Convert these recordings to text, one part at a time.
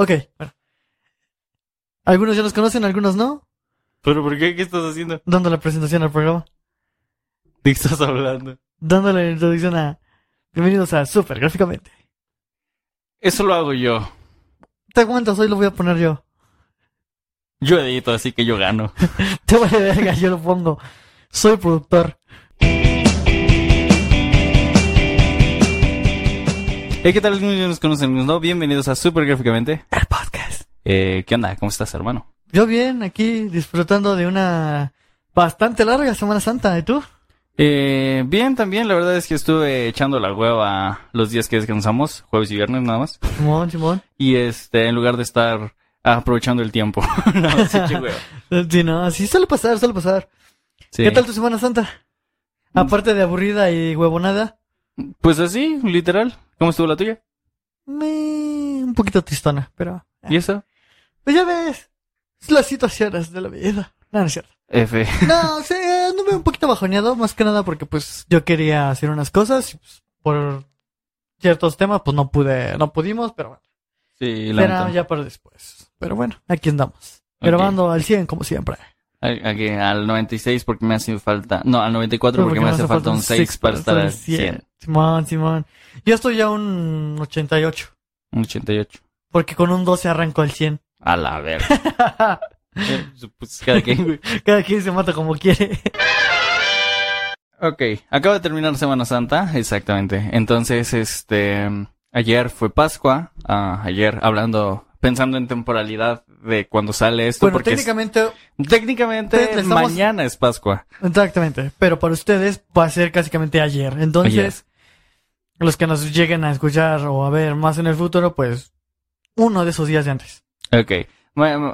Ok, bueno. Algunos ya los conocen, algunos no. ¿Pero por qué? ¿Qué estás haciendo? Dando la presentación al programa. ¿De qué estás hablando? Dando la introducción a... Bienvenidos a Super Gráficamente. Eso lo hago yo. Te aguantas, hoy lo voy a poner yo. Yo edito, así que yo gano. Te voy a verga, yo lo pongo. Soy productor. Hey, ¿qué tal? Algunos nos conocen, ¿no? Bienvenidos a Super Gráficamente. El podcast. Eh, ¿Qué onda? ¿Cómo estás, hermano? Yo bien, aquí disfrutando de una bastante larga Semana Santa. ¿Y tú? Eh, bien, también. La verdad es que estuve echando la hueva los días que descansamos, jueves y viernes nada más. Simón, Simón. Y este, en lugar de estar aprovechando el tiempo. no, sí. Sí, no, así suele pasar, suele pasar. Sí. ¿Qué tal tu Semana Santa? Aparte de aburrida y huevonada, Pues así, literal. ¿Cómo estuvo la tuya? me... un poquito tristona, pero... ¿Y eso? Pues ya ves, es las situaciones de la vida. No, no es cierto. F. No, sí, anduve un poquito bajoneado, más que nada porque pues yo quería hacer unas cosas y pues, por ciertos temas pues no pude, no pudimos, pero bueno, Sí, neta. ya para después. Pero bueno, aquí andamos. Ok. Grabando al 100 como siempre. Aquí, al 96 porque me hace falta... No, al 94 porque, me hace falta un 6 para estar al 100. Simón, Simón. Yo estoy ya un 88. Un 88. Porque con un 12 arranco al 100. A la verga. Eh, pues cada quien, güey. Cada quien se mata como quiere. Ok, acaba de terminar Semana Santa, exactamente. Entonces, este, ayer fue Pascua, ah, ayer hablando, pensando en temporalidad de cuando sale esto, bueno, porque es- técnicamente, técnicamente estamos- mañana es Pascua. exactamente. Pero para ustedes va a ser básicamente ayer. Entonces, los que nos lleguen a escuchar o a ver más en el futuro, pues uno de esos días de antes. Ok, bueno,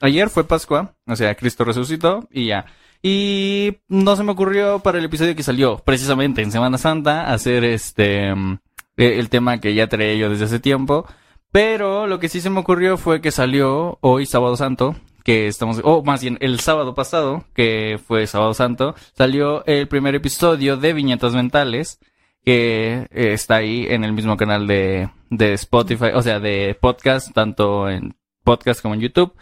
ayer fue Pascua, o sea, Cristo resucitó y ya. Y no se me ocurrió para el episodio que salió precisamente en Semana Santa hacer este mm, eh, el tema que ya traía yo desde hace tiempo. Pero lo que sí se me ocurrió fue que salió hoy sábado santo, que estamos, o más bien el sábado pasado, que fue sábado santo, salió el primer episodio de Viñetas Mentales, que eh, está ahí en el mismo canal de, de Spotify, o sea, de podcast, tanto en podcast como en YouTube,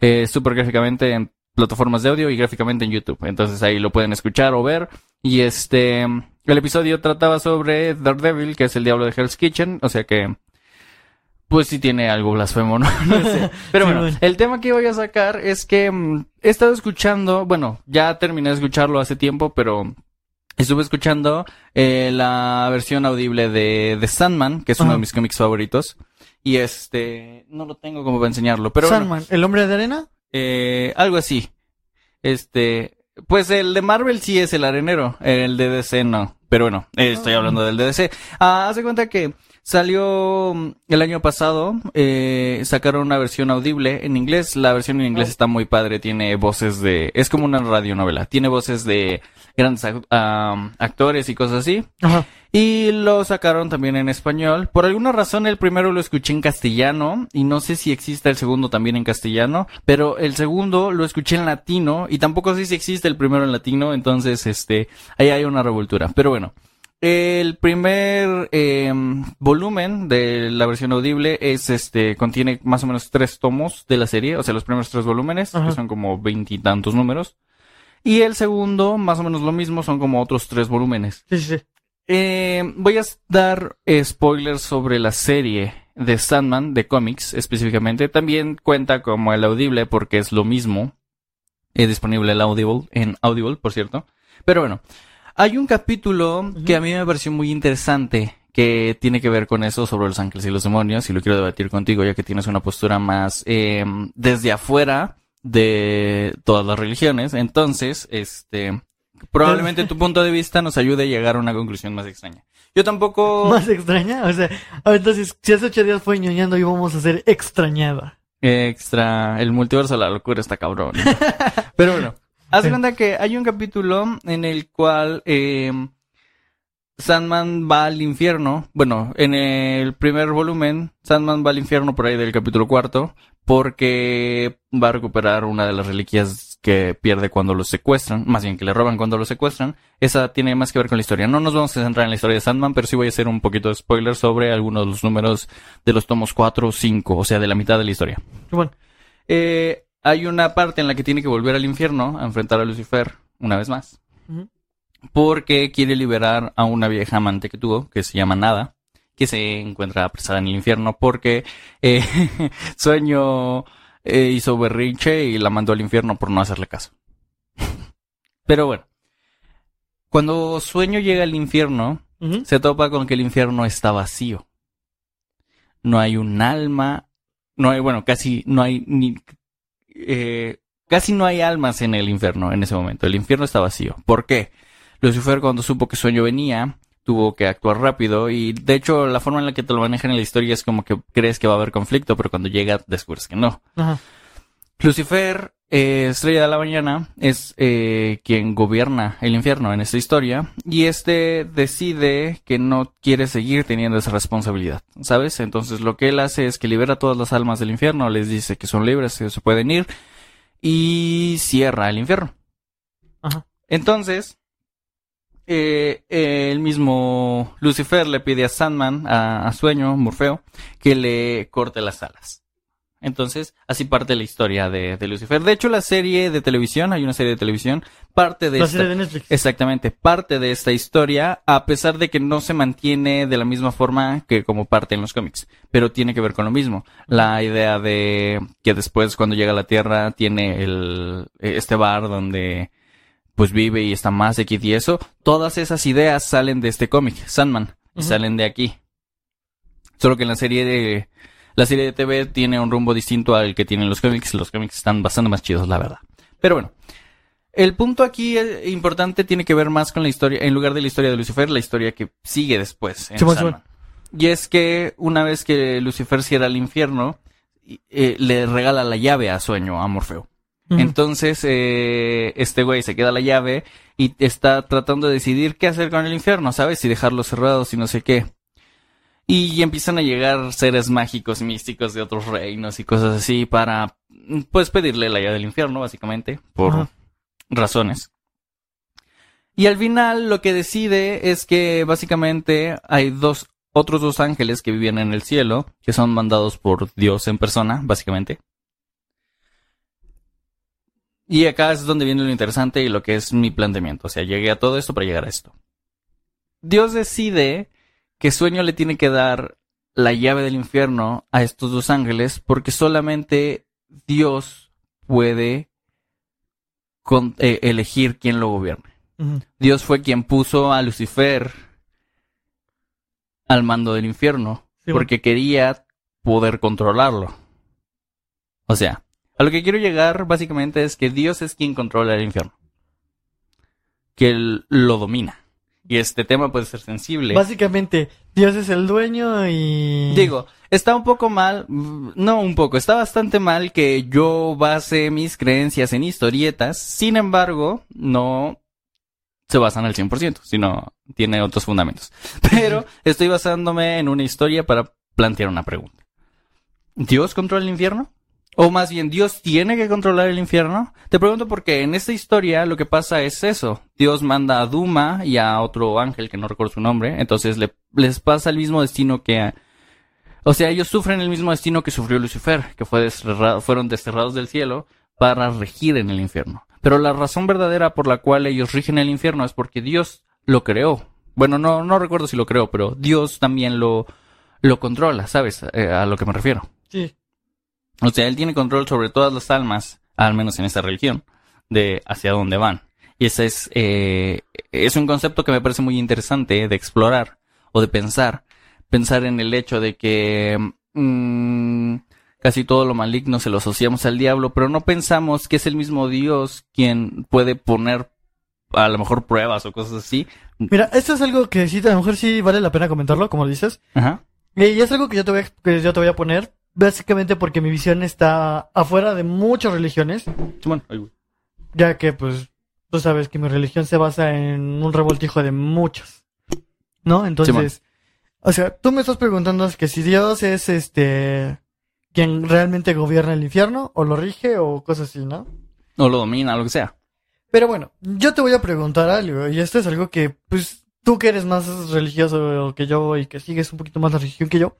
eh, súper gráficamente en plataformas de audio y gráficamente en YouTube. Entonces ahí lo pueden escuchar o ver. Y este, el episodio trataba sobre Daredevil, que es el diablo de Hell's Kitchen, o sea que, pues sí tiene algo blasfemo, ¿no? No sé. Pero Sí, bueno, bueno. el tema que voy a sacar es que mm, he estado escuchando, bueno, ya terminé de escucharlo hace tiempo, pero estuve escuchando eh, la versión audible de, de Sandman, que es uno de mis cómics favoritos. Y este, no lo tengo como para enseñarlo, pero bueno, Sandman, ¿el hombre de arena? eh, algo así. Este, pues el de Marvel sí es el arenero, el de DC no. Pero bueno, eh, estoy Ah. hablando del de DC. Ah, haz de cuenta que salió mm, el año pasado, eh, sacaron una versión audible en inglés. La versión en inglés Oh. está muy padre, tiene voces de, es como una radionovela, tiene voces de grandes ah, actores y cosas así. Ajá. Y lo sacaron también en español. Por alguna razón el primero lo escuché en castellano y no sé si existe el segundo también en castellano, pero el segundo lo escuché en latino y tampoco sé si existe el primero en latino, entonces este ahí hay una revoltura. Pero bueno, el primer em, volumen de la versión audible es este contiene más o menos tres tomos de la serie, o sea los primeros tres volúmenes Ajá. que son como veintitantos números. Y el segundo, más o menos lo mismo, son como otros tres volúmenes. Sí, sí. Eh, voy a dar eh, spoilers sobre la serie de Sandman, de cómics específicamente. También cuenta como el audible porque es lo mismo. Es disponible el Audible, en Audible, por cierto. Pero bueno, hay un capítulo que a mí me pareció muy interesante que tiene que ver con eso sobre los ángeles y los demonios y lo quiero debatir contigo ya que tienes una postura más eh, desde afuera de todas las religiones. Entonces, este, probablemente tu punto de vista nos ayude a llegar a una conclusión más extraña. Yo tampoco Más extraña, o sea, entonces, si hace ocho días fue ñoñando y vamos a ser extrañada. extra, el multiverso de la locura está cabrón. Pero bueno, haz Sí. cuenta que hay un capítulo en el cual eh, Sandman va al infierno. Bueno, en el primer volumen, Sandman va al infierno por ahí del capítulo cuarto, porque va a recuperar una de las reliquias que pierde cuando lo secuestran, más bien que le roban cuando lo secuestran, esa tiene más que ver con la historia. No nos vamos a centrar en la historia de Sandman, pero sí voy a hacer un poquito de spoiler sobre algunos de los números de los tomos 4 o 5, o sea, de la mitad de la historia. Bueno, Eh, hay una parte en la que tiene que volver al infierno a enfrentar a Lucifer una vez más. Porque quiere liberar a una vieja amante que tuvo, que se llama Nada, que se encuentra apresada en el infierno porque eh, Sueño eh, hizo berrinche y la mandó al infierno por no hacerle caso. Pero bueno, cuando Sueño llega al infierno, se topa con que el infierno está vacío. No hay un alma, no hay, bueno, casi no hay ni, eh, casi no hay almas en el infierno en ese momento. El infierno está vacío. ¿Por qué? Lucifer cuando supo que Sueño venía, tuvo que actuar rápido y de hecho la forma en la que te lo manejan en la historia es como que crees que va a haber conflicto, pero cuando llega descubres que no. ajá, Lucifer, eh, estrella de la mañana, es eh, quien gobierna el infierno en esta historia y este decide que no quiere seguir teniendo esa responsabilidad, ¿sabes? Entonces lo que él hace es que libera todas las almas del infierno, les dice que son libres, que se pueden ir y cierra el infierno. ajá. Entonces, eh, eh, el mismo Lucifer le pide a Sandman, a, a Sueño, Morfeo, que le corte las alas. Entonces, así parte la historia de, de Lucifer. De hecho, la serie de televisión, hay una serie de televisión, parte de La esta, serie de Netflix. exactamente, parte de esta historia, a pesar de que no se mantiene de la misma forma que como parte en los cómics, pero tiene que ver con lo mismo. La idea de que después cuando llega a la Tierra tiene el, este bar donde pues vive y está más de y eso, todas esas ideas salen de este cómic, Sandman, y salen de aquí. Solo que en la serie de la serie de TV tiene un rumbo distinto al que tienen los cómics, los cómics están bastante más chidos, la verdad. Pero bueno, el punto aquí eh, importante tiene que ver más con la historia, en lugar de la historia de Lucifer, la historia que sigue después. En Sandman. Y es que una vez que Lucifer cierra el infierno, eh, le regala la llave a Sueño, a Morfeo. Entonces, eh, este güey se queda la llave y está tratando de decidir qué hacer con el infierno, ¿sabes? Si dejarlo cerrado, si no sé qué. Y empiezan a llegar seres mágicos, místicos de otros reinos y cosas así para, pues, pedirle la llave del infierno, básicamente, por Ajá. razones. Y al final lo que decide es que básicamente hay dos, otros dos ángeles que vivían en el cielo, que son mandados por Dios en persona, básicamente. Y acá es donde viene lo interesante y lo que es mi planteamiento. O sea, llegué a todo esto para llegar a esto. Dios decide que Sueño le tiene que dar la llave del infierno a estos dos ángeles porque solamente Dios puede con- eh, elegir quién lo gobierne. Dios fue quien puso a Lucifer al mando del infierno Sí, porque quería poder controlarlo. O sea, a lo que quiero llegar básicamente es que Dios es quien controla el infierno. Que él lo domina. Y este tema puede ser sensible. Básicamente, Dios es el dueño y... Digo, está un poco mal, no un poco, está bastante mal que yo base mis creencias en historietas, sin embargo, no se basan al 100%, sino tiene otros fundamentos. Pero estoy basándome en una historia para plantear una pregunta. ¿Dios controla el infierno? O más bien, ¿Dios tiene que controlar el infierno? Te pregunto porque en esta historia lo que pasa es eso. Dios manda a Duma y a otro ángel que no recuerdo su nombre. Entonces le- les pasa el mismo destino que a... O sea, ellos sufren el mismo destino que sufrió Lucifer, que fue desterrado- fueron desterrados del cielo para regir en el infierno. Pero la razón verdadera por la cual ellos rigen el infierno es porque Dios lo creó. Bueno, no, no recuerdo si lo creó, pero Dios también lo, lo controla, ¿sabes? Eh, a lo que me refiero. Sí. O sea, él tiene control sobre todas las almas, al menos en esta religión, de hacia dónde van. Y ese es, eh, es un concepto que me parece muy interesante de explorar o de pensar. Pensar en el hecho de que mm, casi todo lo maligno se lo asociamos al diablo, pero no pensamos que es el mismo Dios quien puede poner a lo mejor pruebas o cosas así. Mira, esto es algo que sí, a lo mejor sí vale la pena comentarlo, como dices. Ajá. Y es algo que yo te voy a, que yo te voy a poner, básicamente porque mi visión está afuera de muchas religiones, ya que pues tú sabes que mi religión se basa en un revoltijo de muchos, ¿no? Entonces, o sea, tú me estás preguntando que si Dios es este quien realmente gobierna el infierno o lo rige o cosas así, ¿no? O lo domina, lo que sea. Pero bueno, yo te voy a preguntar algo, y esto es algo que, pues, tú que eres más religioso que yo y que sigues un poquito más la religión que yo,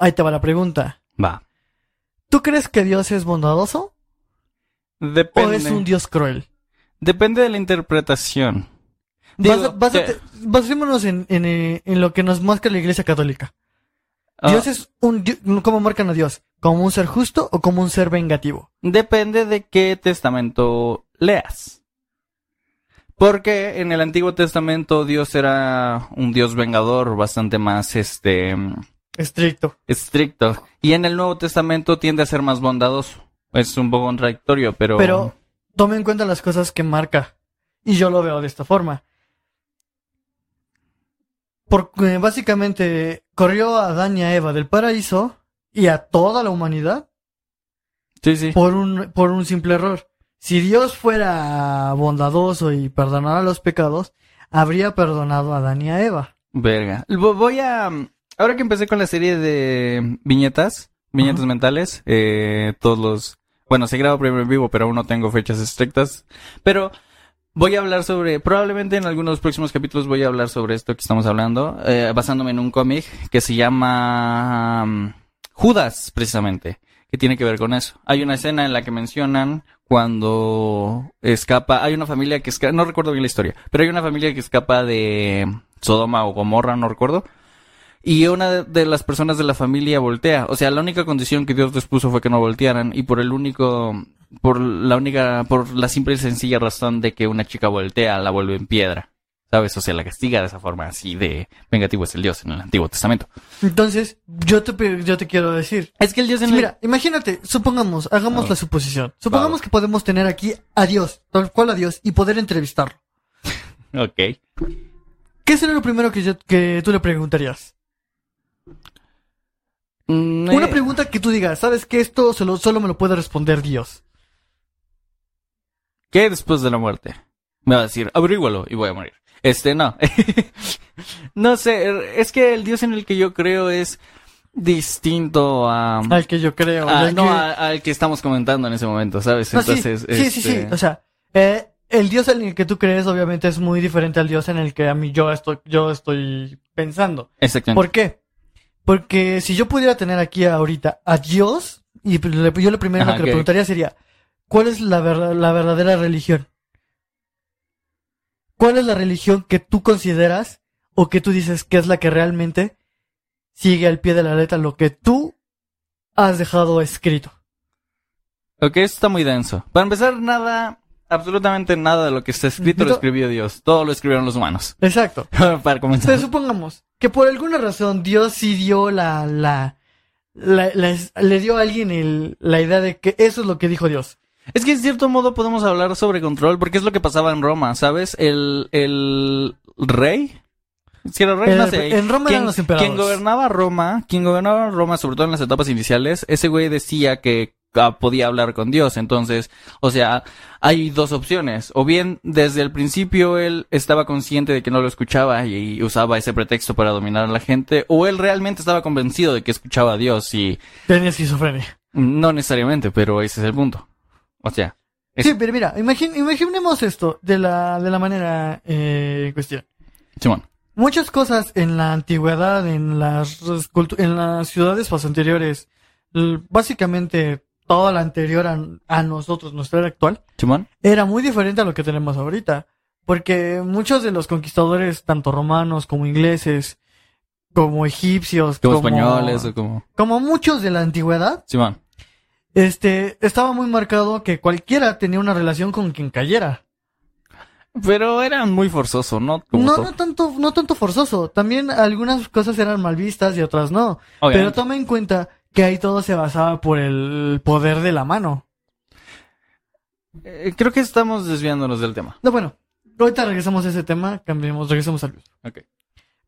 ahí te va la pregunta. Va. ¿Tú crees que Dios es bondadoso Depende. o es un Dios cruel? Depende de la interpretación. Digo, Basa- básate- que- basémonos en, en, eh, en lo que nos marca la Iglesia Católica. ah, Dios es un... ¿Cómo marcan a Dios? ¿Como un ser justo o como un ser vengativo? Depende de qué testamento leas. Porque en el Antiguo Testamento Dios era un Dios vengador bastante más este Estricto. estricto. Y en el Nuevo Testamento tiende a ser más bondadoso. Es un poco contradictorio, pero... Pero tome en cuenta las cosas que marca. Y yo lo veo de esta forma. Porque básicamente corrió a Adán y a Eva del paraíso y a toda la humanidad Sí, sí. por un, por un simple error. Si Dios fuera bondadoso y perdonara los pecados, habría perdonado a Adán y a Eva. Verga. Vo- Voy a... Ahora que empecé con la serie de viñetas, viñetas mentales, eh, todos los... Bueno, se graba primero en vivo, pero aún no tengo fechas estrictas. Pero voy a hablar sobre... Probablemente en algunos próximos capítulos voy a hablar sobre esto que estamos hablando, eh, basándome en un cómic que se llama um, Judas, precisamente, que tiene que ver con eso. Hay una escena en la que mencionan cuando escapa... Hay una familia que escapa... No recuerdo bien la historia, pero hay una familia que escapa de Sodoma o Gomorra, no recuerdo. Y una de- las personas de la familia voltea. O sea, la única condición que Dios les puso fue que no voltearan. Y por el único, por la única, por la simple y sencilla razón de que una chica voltea, la vuelve en piedra. ¿Sabes? O sea, la castiga de esa forma así de vengativo es el Dios en el Antiguo Testamento. Entonces, yo te, yo te quiero decir. Es que el Dios en el... Mira, imagínate, supongamos, hagamos Ah. la suposición. Supongamos que podemos tener aquí a Dios, tal cual a Dios, y poder entrevistarlo. Ok. ¿Qué sería lo primero que, yo- que tú le preguntarías? Mm, Una eh, pregunta que tú digas, ¿sabes que esto solo, solo me lo puede responder Dios? ¿Qué después de la muerte? Me va a decir, averígualo y voy a morir. Este, no. no sé, es que el Dios en el que yo creo es distinto a... Al que yo creo. a- al no, que- a- al que estamos comentando en ese momento, ¿sabes? No, sí, Entonces, sí, sí, sí, este, O sea, eh, el Dios en el que tú crees obviamente es muy diferente al Dios en el que a mí yo estoy, yo estoy pensando. Exactamente. ¿Por qué? Porque si yo pudiera tener aquí ahorita a Dios, y le- yo lo primero Ajá, que le preguntaría sería, ¿cuál es la, la verdadera religión? ¿Cuál es la religión que tú consideras o que tú dices que es la que realmente sigue al pie de la letra lo que tú has dejado escrito? Ok, esto está muy denso. Para empezar, nada, absolutamente nada de lo que está escrito lo escribió Dios. Todo lo escribieron los humanos. Exacto. Para comenzar. Pero supongamos que por alguna razón Dios sí dio la, la, la- la- le dio a alguien el- la idea de que eso es lo que dijo Dios. Es que en cierto modo podemos hablar sobre control, porque es lo que pasaba en Roma, ¿sabes? El, el rey. Si era rey, El- no sé. en Roma quien, eran los emperadores. quien gobernaba Roma, quien gobernaba Roma, sobre todo en las etapas iniciales, ese güey decía que podía hablar con Dios. Entonces, o sea, hay dos opciones. O bien, desde el principio él estaba consciente de que no lo escuchaba y, usaba ese pretexto para dominar a la gente, o él realmente estaba convencido de que escuchaba a Dios y Tenía esquizofrenia. no necesariamente, pero ese es el punto. O sea, es- Sí, pero mira, imagin- imaginemos esto de la, de la manera eh, en cuestión. Simón. Muchas cosas en la antigüedad, en las, en las ciudades pues, anteriores, l- básicamente toda la anterior a, a nosotros, nuestra era actual, Simón. era muy diferente a lo que tenemos ahorita. Porque muchos de los conquistadores, tanto romanos como ingleses, como egipcios, Como españoles o como... como muchos de la antigüedad, Simón. este, estaba muy marcado que cualquiera tenía una relación con quien cayera. Pero era muy forzoso, ¿no? Como No, todo. no tanto, no tanto forzoso. También algunas cosas eran mal vistas y otras no. Pero toma en cuenta que ahí todo se basaba por el poder de la mano. Eh, creo que estamos desviándonos del tema. No, bueno, ahorita regresamos a ese tema, cambiemos, regresamos al Ok.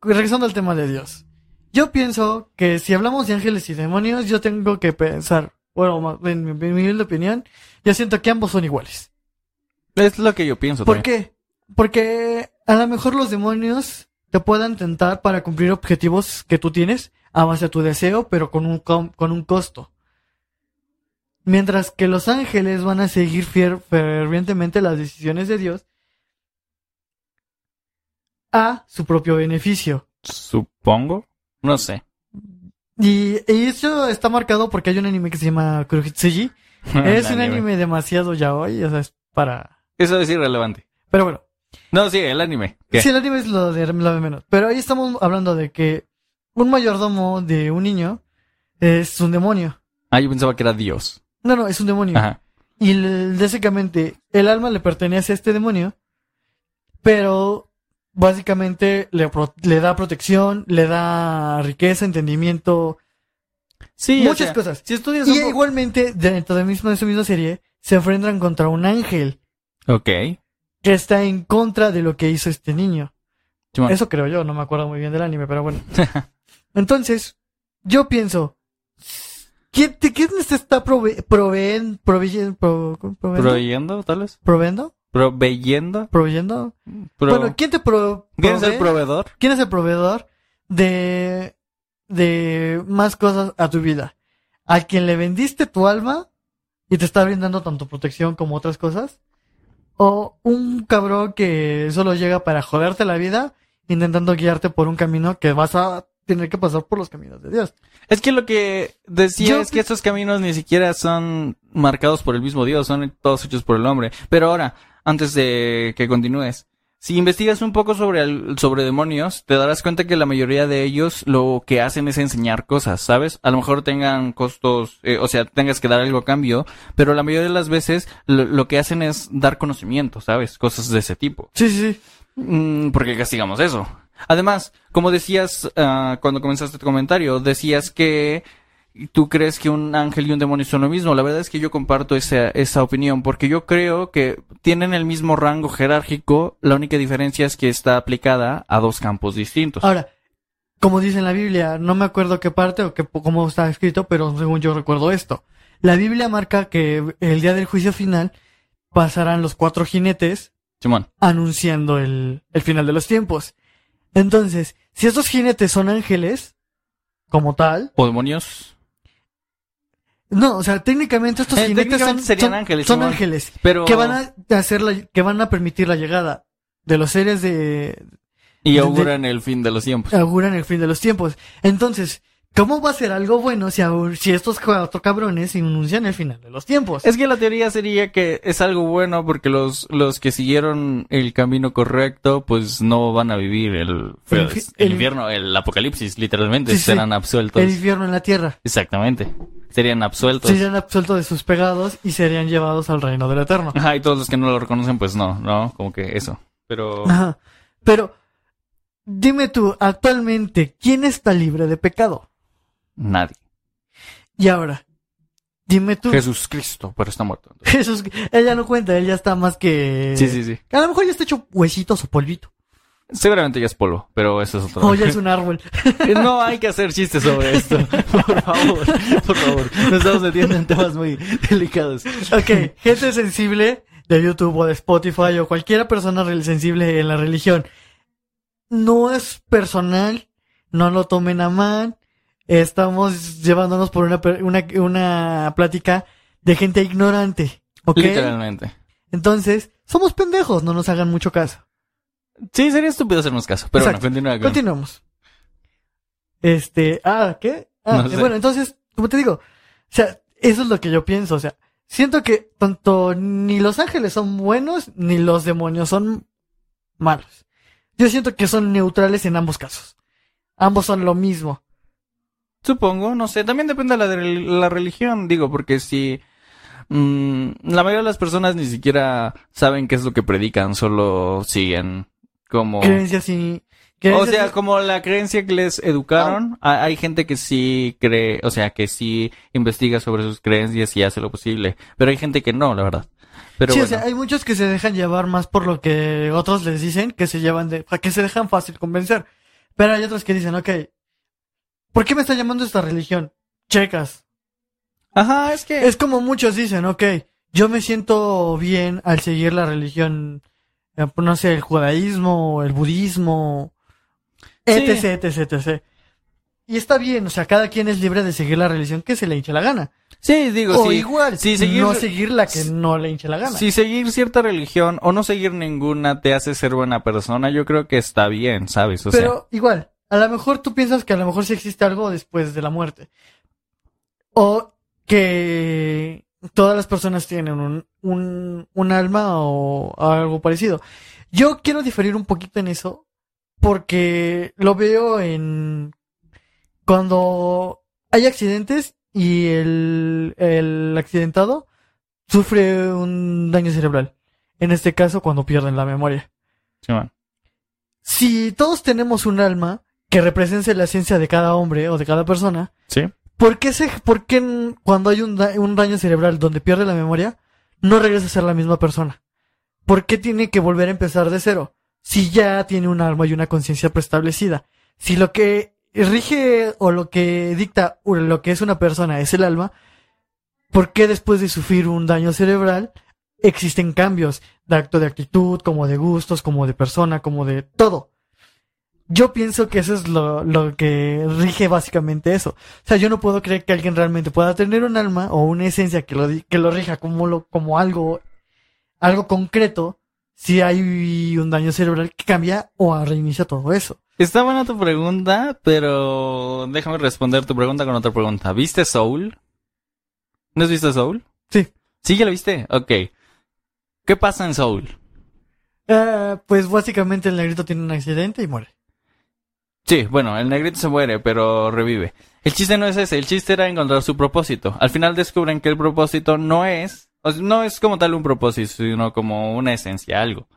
Regresando al tema de Dios. Yo pienso que si hablamos de ángeles y demonios, yo tengo que pensar, bueno, en mi, en mi opinión, yo siento que ambos son iguales. Es lo que yo pienso ¿Por también. qué? Porque a lo mejor los demonios te puedan tentar para cumplir objetivos que tú tienes a base de tu deseo, pero con un, com- con un costo. Mientras que los ángeles van a seguir fervientemente las decisiones de Dios a su propio beneficio. Supongo. No sé. Y, y eso está marcado porque hay un anime que se llama Kurohitsuji. es un anime demasiado yaoi, o sea, es para... Eso es irrelevante. Pero bueno, No, sí, el anime. ¿Qué? sí, el anime es lo de, lo de menos. Pero ahí estamos hablando de que un mayordomo de un niño es un demonio. Ah, yo pensaba que era Dios. No, no, es un demonio. Ajá. Y básicamente el alma le pertenece a este demonio, pero básicamente le, le da protección, le da riqueza, entendimiento, Sí, o muchas sea, cosas. Si estudias Y un igualmente, dentro de, mismo, de esa misma serie, se enfrentan contra un ángel Ok. que está en contra de lo que hizo este niño. Eso creo yo, no me acuerdo muy bien del anime, pero bueno. Entonces, yo pienso, ¿quién, te- quién se está prove proveen- proveyendo, pro- proveyendo? ¿Proveyendo, tal vez? ¿Proveyendo? ¿Proveyendo? ¿Proveyendo? Pro- Bueno, ¿quién te pro ¿Quién es el provee? proveedor? ¿Quién es el proveedor de, de más cosas a tu vida? ¿A quien le vendiste tu alma y te está brindando tanto protección como otras cosas? ¿O un cabrón que solo llega para joderte la vida intentando guiarte por un camino que vas a tener que pasar por los caminos de Dios? Es que lo que decía Yo es que estos caminos ni siquiera son marcados por el mismo Dios, son todos hechos por el hombre. Pero ahora, antes de que continúes, si investigas un poco sobre el- sobre demonios, te darás cuenta que la mayoría de ellos lo que hacen es enseñar cosas, ¿sabes? A lo mejor tengan costos, eh, o sea, tengas que dar algo a cambio, pero la mayoría de las veces lo, lo que hacen es dar conocimiento, ¿sabes? Cosas de ese tipo. Sí, sí, sí. Mm, ¿Por qué castigamos eso? Además, como decías ah, cuando comenzaste tu comentario, decías que tú crees que un ángel y un demonio son lo mismo. La verdad es que yo comparto esa, esa opinión porque yo creo que tienen el mismo rango jerárquico. La única diferencia es que está aplicada a dos campos distintos. Ahora, como dice en la Biblia, no me acuerdo qué parte o qué, cómo está escrito, pero según yo recuerdo esto. La Biblia marca que el día del juicio final pasarán los cuatro jinetes Simón. anunciando el, el final de los tiempos. Entonces, si estos jinetes son ángeles, como tal, ¿O demonios? no, o sea, técnicamente estos Eh, jinetes son, serían son- ángeles, son ángeles Pero... que van a hacer la, que van a permitir la llegada de los seres de, Y de- auguran el fin de los tiempos. auguran el fin de los tiempos. Entonces, ¿cómo va a ser algo bueno si, si estos cuatro cabrones anuncian el final de los tiempos? Es que la teoría sería que es algo bueno porque los, los que siguieron el camino correcto, pues no van a vivir el, El el, infi- el- infierno, el apocalipsis, literalmente, Sí, sí. serán absueltos. el infierno en la tierra. Exactamente. Serían absueltos. Serían absueltos de sus pegados y serían llevados al reino del eterno. Ajá, y todos los que no lo reconocen, pues no, no, como que eso. Pero Ajá. Pero, dime tú, actualmente, ¿quién está libre de pecado? Nadie. Y ahora, dime tú. Jesús Cristo, pero está muerto. Jesús, él ya no cuenta, él ya está más que... Sí, sí, sí. A lo mejor ya está hecho huesitos o polvito. Seguramente ya es polvo, pero eso es otro. O ya es un árbol. No hay que hacer chistes sobre esto. Por favor, por favor. Nos estamos metiendo en temas muy delicados. Ok, gente sensible de YouTube o de Spotify o cualquier persona sensible en la religión. No es personal, no lo tomen a mal. Estamos llevándonos por una, una, una plática de gente ignorante. ¿Ok? Literalmente. Entonces, somos pendejos, no nos hagan mucho caso. Sí, sería estúpido hacernos caso. Pero Exacto. bueno, continúa con... Continuamos. Este, ah, ¿qué? Ah, No sé. bueno, entonces, como te digo, o sea, eso es lo que yo pienso, o sea, siento que tanto ni los ángeles son buenos ni los demonios son malos. Yo siento que son neutrales en ambos casos. Ambos son lo mismo. Supongo, no sé. También depende de la, de la religión, digo, porque si... mm, la mayoría de las personas ni siquiera saben qué es lo que predican, solo siguen como... Creencias y... O sea, como la creencia que les educaron, ha- hay gente que sí cree, o sea, que sí investiga sobre sus creencias y hace lo posible, pero hay gente que no, la verdad. Pero sí, bueno, o sea, hay muchos que se dejan llevar más por lo que otros les dicen, que se llevan de, que se dejan fácil convencer. Pero hay otros que dicen, ok, ¿por qué me está llamando esta religión? Checas. ajá, es que Es como muchos dicen, ok, yo me siento bien al seguir la religión, eh, no sé, el judaísmo, el budismo, Sí. etc, etc, etc. Y está bien, o sea, cada quien es libre de seguir la religión que se le hinche la gana. Sí, digo, o sí. igual, sí, seguir- no seguir la que no le hinche la gana. Si seguir cierta religión o no seguir ninguna te hace ser buena persona, yo creo que está bien, ¿sabes? O sea, Pero igual, a lo mejor tú piensas que a lo mejor sí existe algo después de la muerte. O que todas las personas tienen un, un, un alma o algo parecido. Yo quiero diferir un poquito en eso porque lo veo en cuando hay accidentes y el, el accidentado sufre un daño cerebral. En este caso, cuando pierden la memoria. sí, man. Si todos tenemos un alma que represente la esencia de cada hombre o de cada persona, Sí. ¿por qué, se, por qué cuando hay un, da- un daño cerebral donde pierde la memoria, no regresa a ser la misma persona? ¿Por qué tiene que volver a empezar de cero? Si ya tiene un alma y una conciencia preestablecida. Si lo que rige o lo que dicta o lo que es una persona es el alma, ¿por qué después de sufrir un daño cerebral existen cambios de acto de actitud, como de gustos, como de persona, como de todo? Yo pienso que eso es lo, lo que rige básicamente eso. O sea, yo no puedo creer que alguien realmente pueda tener un alma o una esencia que lo, que lo rija como, lo, como algo, algo concreto si hay un daño cerebral que cambia o reinicia todo eso. Está buena tu pregunta, pero déjame responder tu pregunta con otra pregunta. ¿Viste Soul? ¿No has visto Soul? Sí. ¿Sí ya lo viste? Ok. ¿Qué pasa en Soul? Eh, pues básicamente el negrito tiene un accidente y muere. Sí, bueno, el negrito se muere, pero revive. El chiste no es ese, el chiste era encontrar su propósito. Al final descubren que el propósito no es, no es como tal un propósito, sino como una esencia, algo.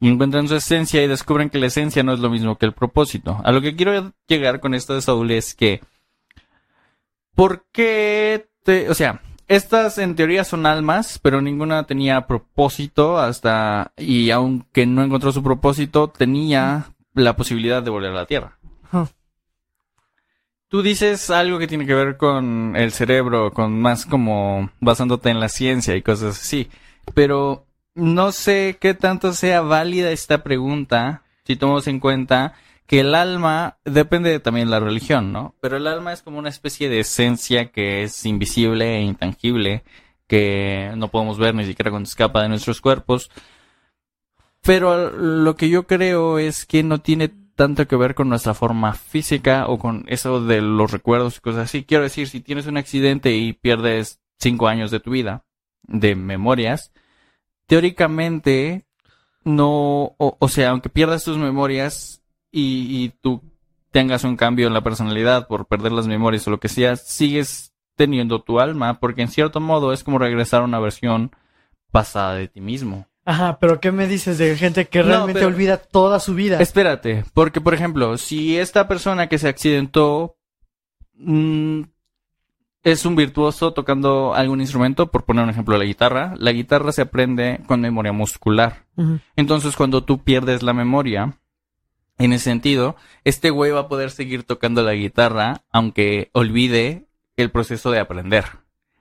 Y encuentran su esencia y descubren que la esencia no es lo mismo que el propósito. A lo que quiero llegar con esto de Saúl es que, ¿por qué te, o sea, estas en teoría son almas, pero ninguna tenía propósito hasta, y aunque no encontró su propósito, tenía la posibilidad de volver a la Tierra. Tú dices algo que tiene que ver con el cerebro, con más como basándote en la ciencia y cosas así. Pero no sé qué tanto sea válida esta pregunta si tomamos en cuenta que el alma depende de también la religión, ¿no? Pero el alma es como una especie de esencia que es invisible e intangible, que no podemos ver ni siquiera cuando escapa de nuestros cuerpos. Pero lo que yo creo es que no tiene tanto que ver con nuestra forma física o con eso de los recuerdos y cosas así. Quiero decir, si tienes un accidente y pierdes cinco años de tu vida, de memorias, teóricamente no, o, sea, aunque pierdas tus memorias y, y tú tengas un cambio en la personalidad por perder las memorias o lo que sea, sigues teniendo tu alma, porque en cierto modo es como regresar a una versión pasada de ti mismo. Ajá, pero ¿qué me dices de gente que No, realmente pero- olvida toda su vida? Espérate, porque por ejemplo, si esta persona que se accidentó mm, es un virtuoso tocando algún instrumento, por poner un ejemplo la guitarra, la guitarra se aprende con memoria muscular. Entonces cuando tú pierdes la memoria, en ese sentido, este güey va a poder seguir tocando la guitarra aunque olvide el proceso de aprender.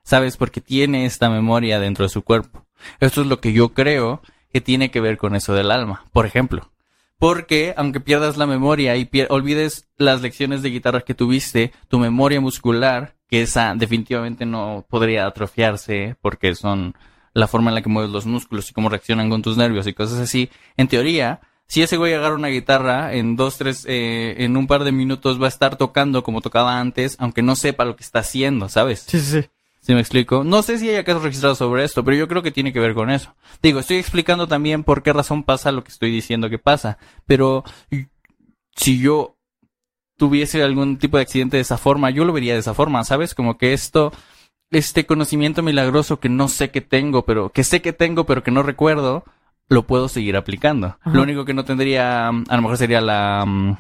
¿Sabes? Porque tiene esta memoria dentro de su cuerpo. Esto es lo que yo creo que tiene que ver con eso del alma, por ejemplo. Porque aunque pierdas la memoria y olvides las lecciones de guitarra que tuviste, tu memoria muscular, que esa definitivamente no podría atrofiarse porque son la forma en la que mueves los músculos y cómo reaccionan con tus nervios y cosas así, en teoría, si ese güey agarra una guitarra, en dos, tres, eh, en un par de minutos va a estar tocando como tocaba antes, aunque no sepa lo que está haciendo, ¿sabes? Sí, sí, sí. ¿Sí me explico? No sé si hay casos registrados sobre esto, pero yo creo que tiene que ver con eso. Digo, estoy explicando también por qué razón pasa lo que estoy diciendo que pasa, pero si yo tuviese algún tipo de accidente de esa forma, yo lo vería de esa forma, ¿sabes? Como que esto, este conocimiento milagroso que no sé que tengo, pero que sé que tengo, pero que no recuerdo, lo puedo seguir aplicando. Ajá. Lo único que no tendría, a lo mejor sería la mm,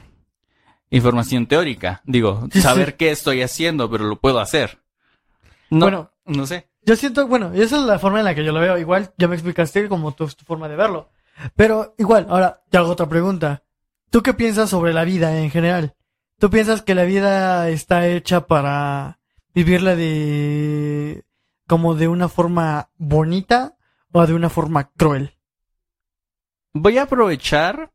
información teórica. Digo, saber qué estoy haciendo, pero lo puedo hacer. No, Bueno. no sé. Yo siento, bueno, esa es la forma en la que yo lo veo. Igual ya me explicaste como tu, tu forma de verlo. Pero igual, ahora te hago otra pregunta. ¿Tú qué piensas sobre la vida en general? ¿Tú piensas que la vida está hecha para vivirla de como de una forma bonita o de una forma cruel? Voy a aprovechar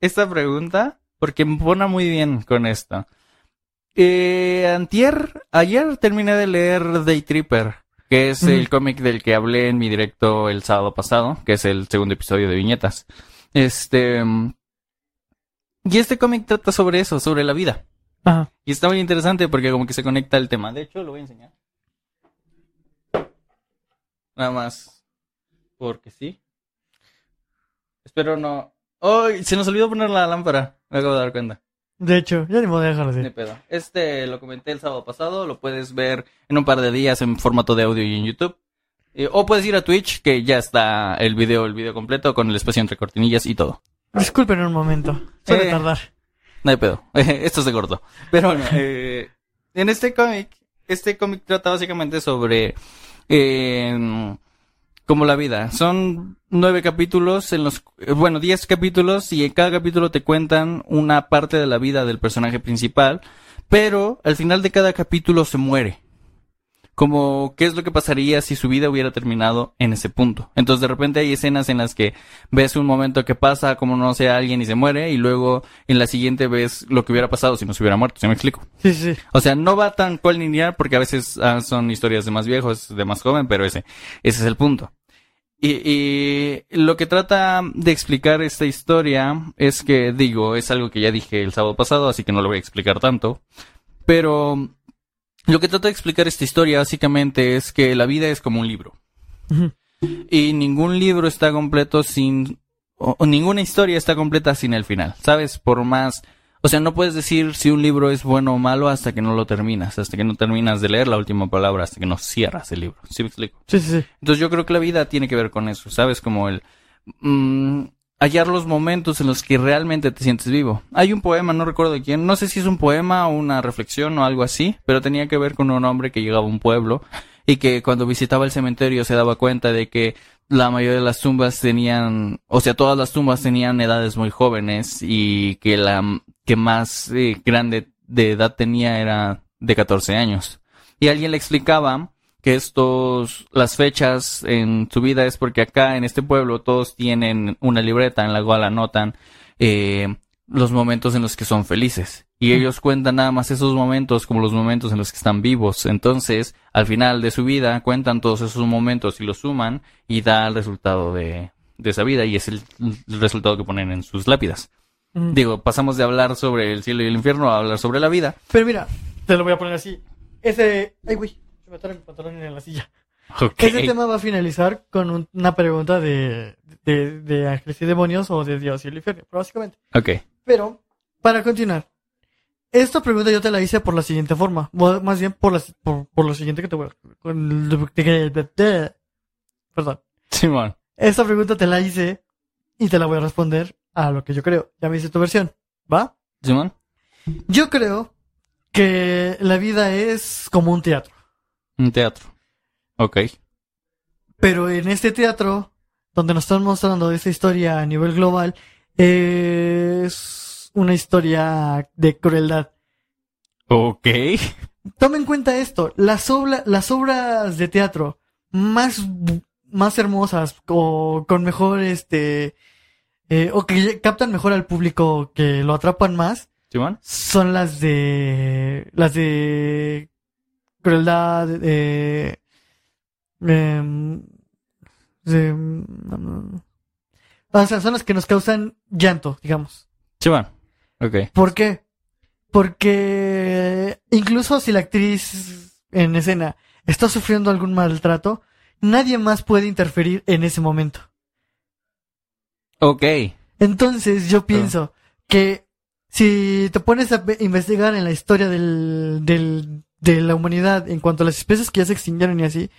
esta pregunta porque me pone muy bien con esto. Eh, antier, ayer terminé de leer Day Tripper, que es el cómic del que hablé en mi directo el sábado pasado, que es el segundo episodio de Viñetas. Este... Y este cómic trata sobre eso, sobre la vida. Ajá. Y está muy interesante porque como que se conecta el tema. De hecho, lo voy a enseñar. Nada más. Porque sí. Espero no... ¡Ay! se nos olvidó poner la lámpara. Me acabo de dar cuenta. De hecho, ya ni modo de dejarlo Ni así. pedo. Este lo comenté el sábado pasado. Lo puedes ver en un par de días en formato de audio y en YouTube. Eh, o puedes ir a Twitch, que ya está el video, el video completo con el espacio entre cortinillas y todo. Disculpen un momento. Suele Eh. tardar. No hay pedo. Esto se cortó. Pero bueno, eh, en este cómic, este cómic trata básicamente sobre como la vida. Son nueve capítulos en los, eh, bueno, diez capítulos y en cada capítulo te cuentan una parte de la vida del personaje principal, pero al final de cada capítulo se muere. Como qué es lo que pasaría si su vida hubiera terminado en ese punto. Entonces de repente hay escenas en las que ves un momento que pasa como no sé alguien y se muere y luego en la siguiente ves lo que hubiera pasado si no se hubiera muerto, ¿se me explico? Sí, sí, sí. O sea, no va tan cual lineal porque a veces ah, son historias de más viejos, de más joven, pero ese, ese es el punto. Y, y lo que trata de explicar esta historia es que, digo, es algo que ya dije el sábado pasado, así que no lo voy a explicar tanto, pero lo que trata de explicar esta historia básicamente es que la vida es como un libro. Y ningún libro está completo sin... O, o ninguna historia está completa sin el final, ¿sabes? Por más... O sea, no puedes decir si un libro es bueno o malo hasta que no lo terminas, hasta que no terminas de leer la última palabra, hasta que no cierras el libro. ¿Sí me explico? Sí, sí, sí. Entonces yo creo que la vida tiene que ver con eso, ¿sabes? Como el... mm, hallar los momentos en los que realmente te sientes vivo. Hay un poema, no recuerdo de quién, no sé si es un poema o una reflexión o algo así, pero tenía que ver con un hombre que llegaba a un pueblo y que cuando visitaba el cementerio se daba cuenta de que la mayoría de las tumbas tenían, o sea, todas las tumbas tenían edades muy jóvenes y que la que más eh, grande de edad tenía era de 14 años. Y alguien le explicaba que estos, las fechas en su vida es porque acá en este pueblo todos tienen una libreta en la cual anotan eh, los momentos en los que son felices. Y ellos cuentan nada más esos momentos como los momentos en los que están vivos. Entonces, al final de su vida, cuentan todos esos momentos y los suman y da el resultado de, de esa vida y es el, el resultado que ponen en sus lápidas. Digo, pasamos de hablar sobre el cielo y el infierno a hablar sobre la vida. Pero mira, te lo voy a poner así. Ese. Ay, güey. Se me atora mi pantalón en la silla. Ese tema va a finalizar con un- una pregunta de, de, de ángeles y demonios o de Dios y el infierno, básicamente. Ok. Pero, para continuar, esta pregunta yo te la hice por la siguiente forma. Más bien por, la, por, por lo siguiente que te voy a... Perdón. Simón. Esta pregunta te la hice y te la voy a responder a lo que yo creo. Ya me hice tu versión. ¿Va? Simón. Yo creo que la vida es como un teatro. Un teatro. Ok. Pero en este teatro, donde nos están mostrando esta historia a nivel global, es una historia de crueldad. Ok. Toma en cuenta esto, las, obra- las obras de teatro más, más hermosas o con mejor este eh, o que captan mejor al público que lo atrapan más son las de las de crueldad de, em, de- mm, o sea son las que nos causan llanto digamos Simón. Ok. ¿Por qué? Porque incluso si la actriz en escena está sufriendo algún maltrato, nadie más puede interferir en ese momento. Ok. Entonces yo pienso que si te pones a investigar en la historia del, del, de la humanidad en cuanto a las especies que ya se extinguieron y así,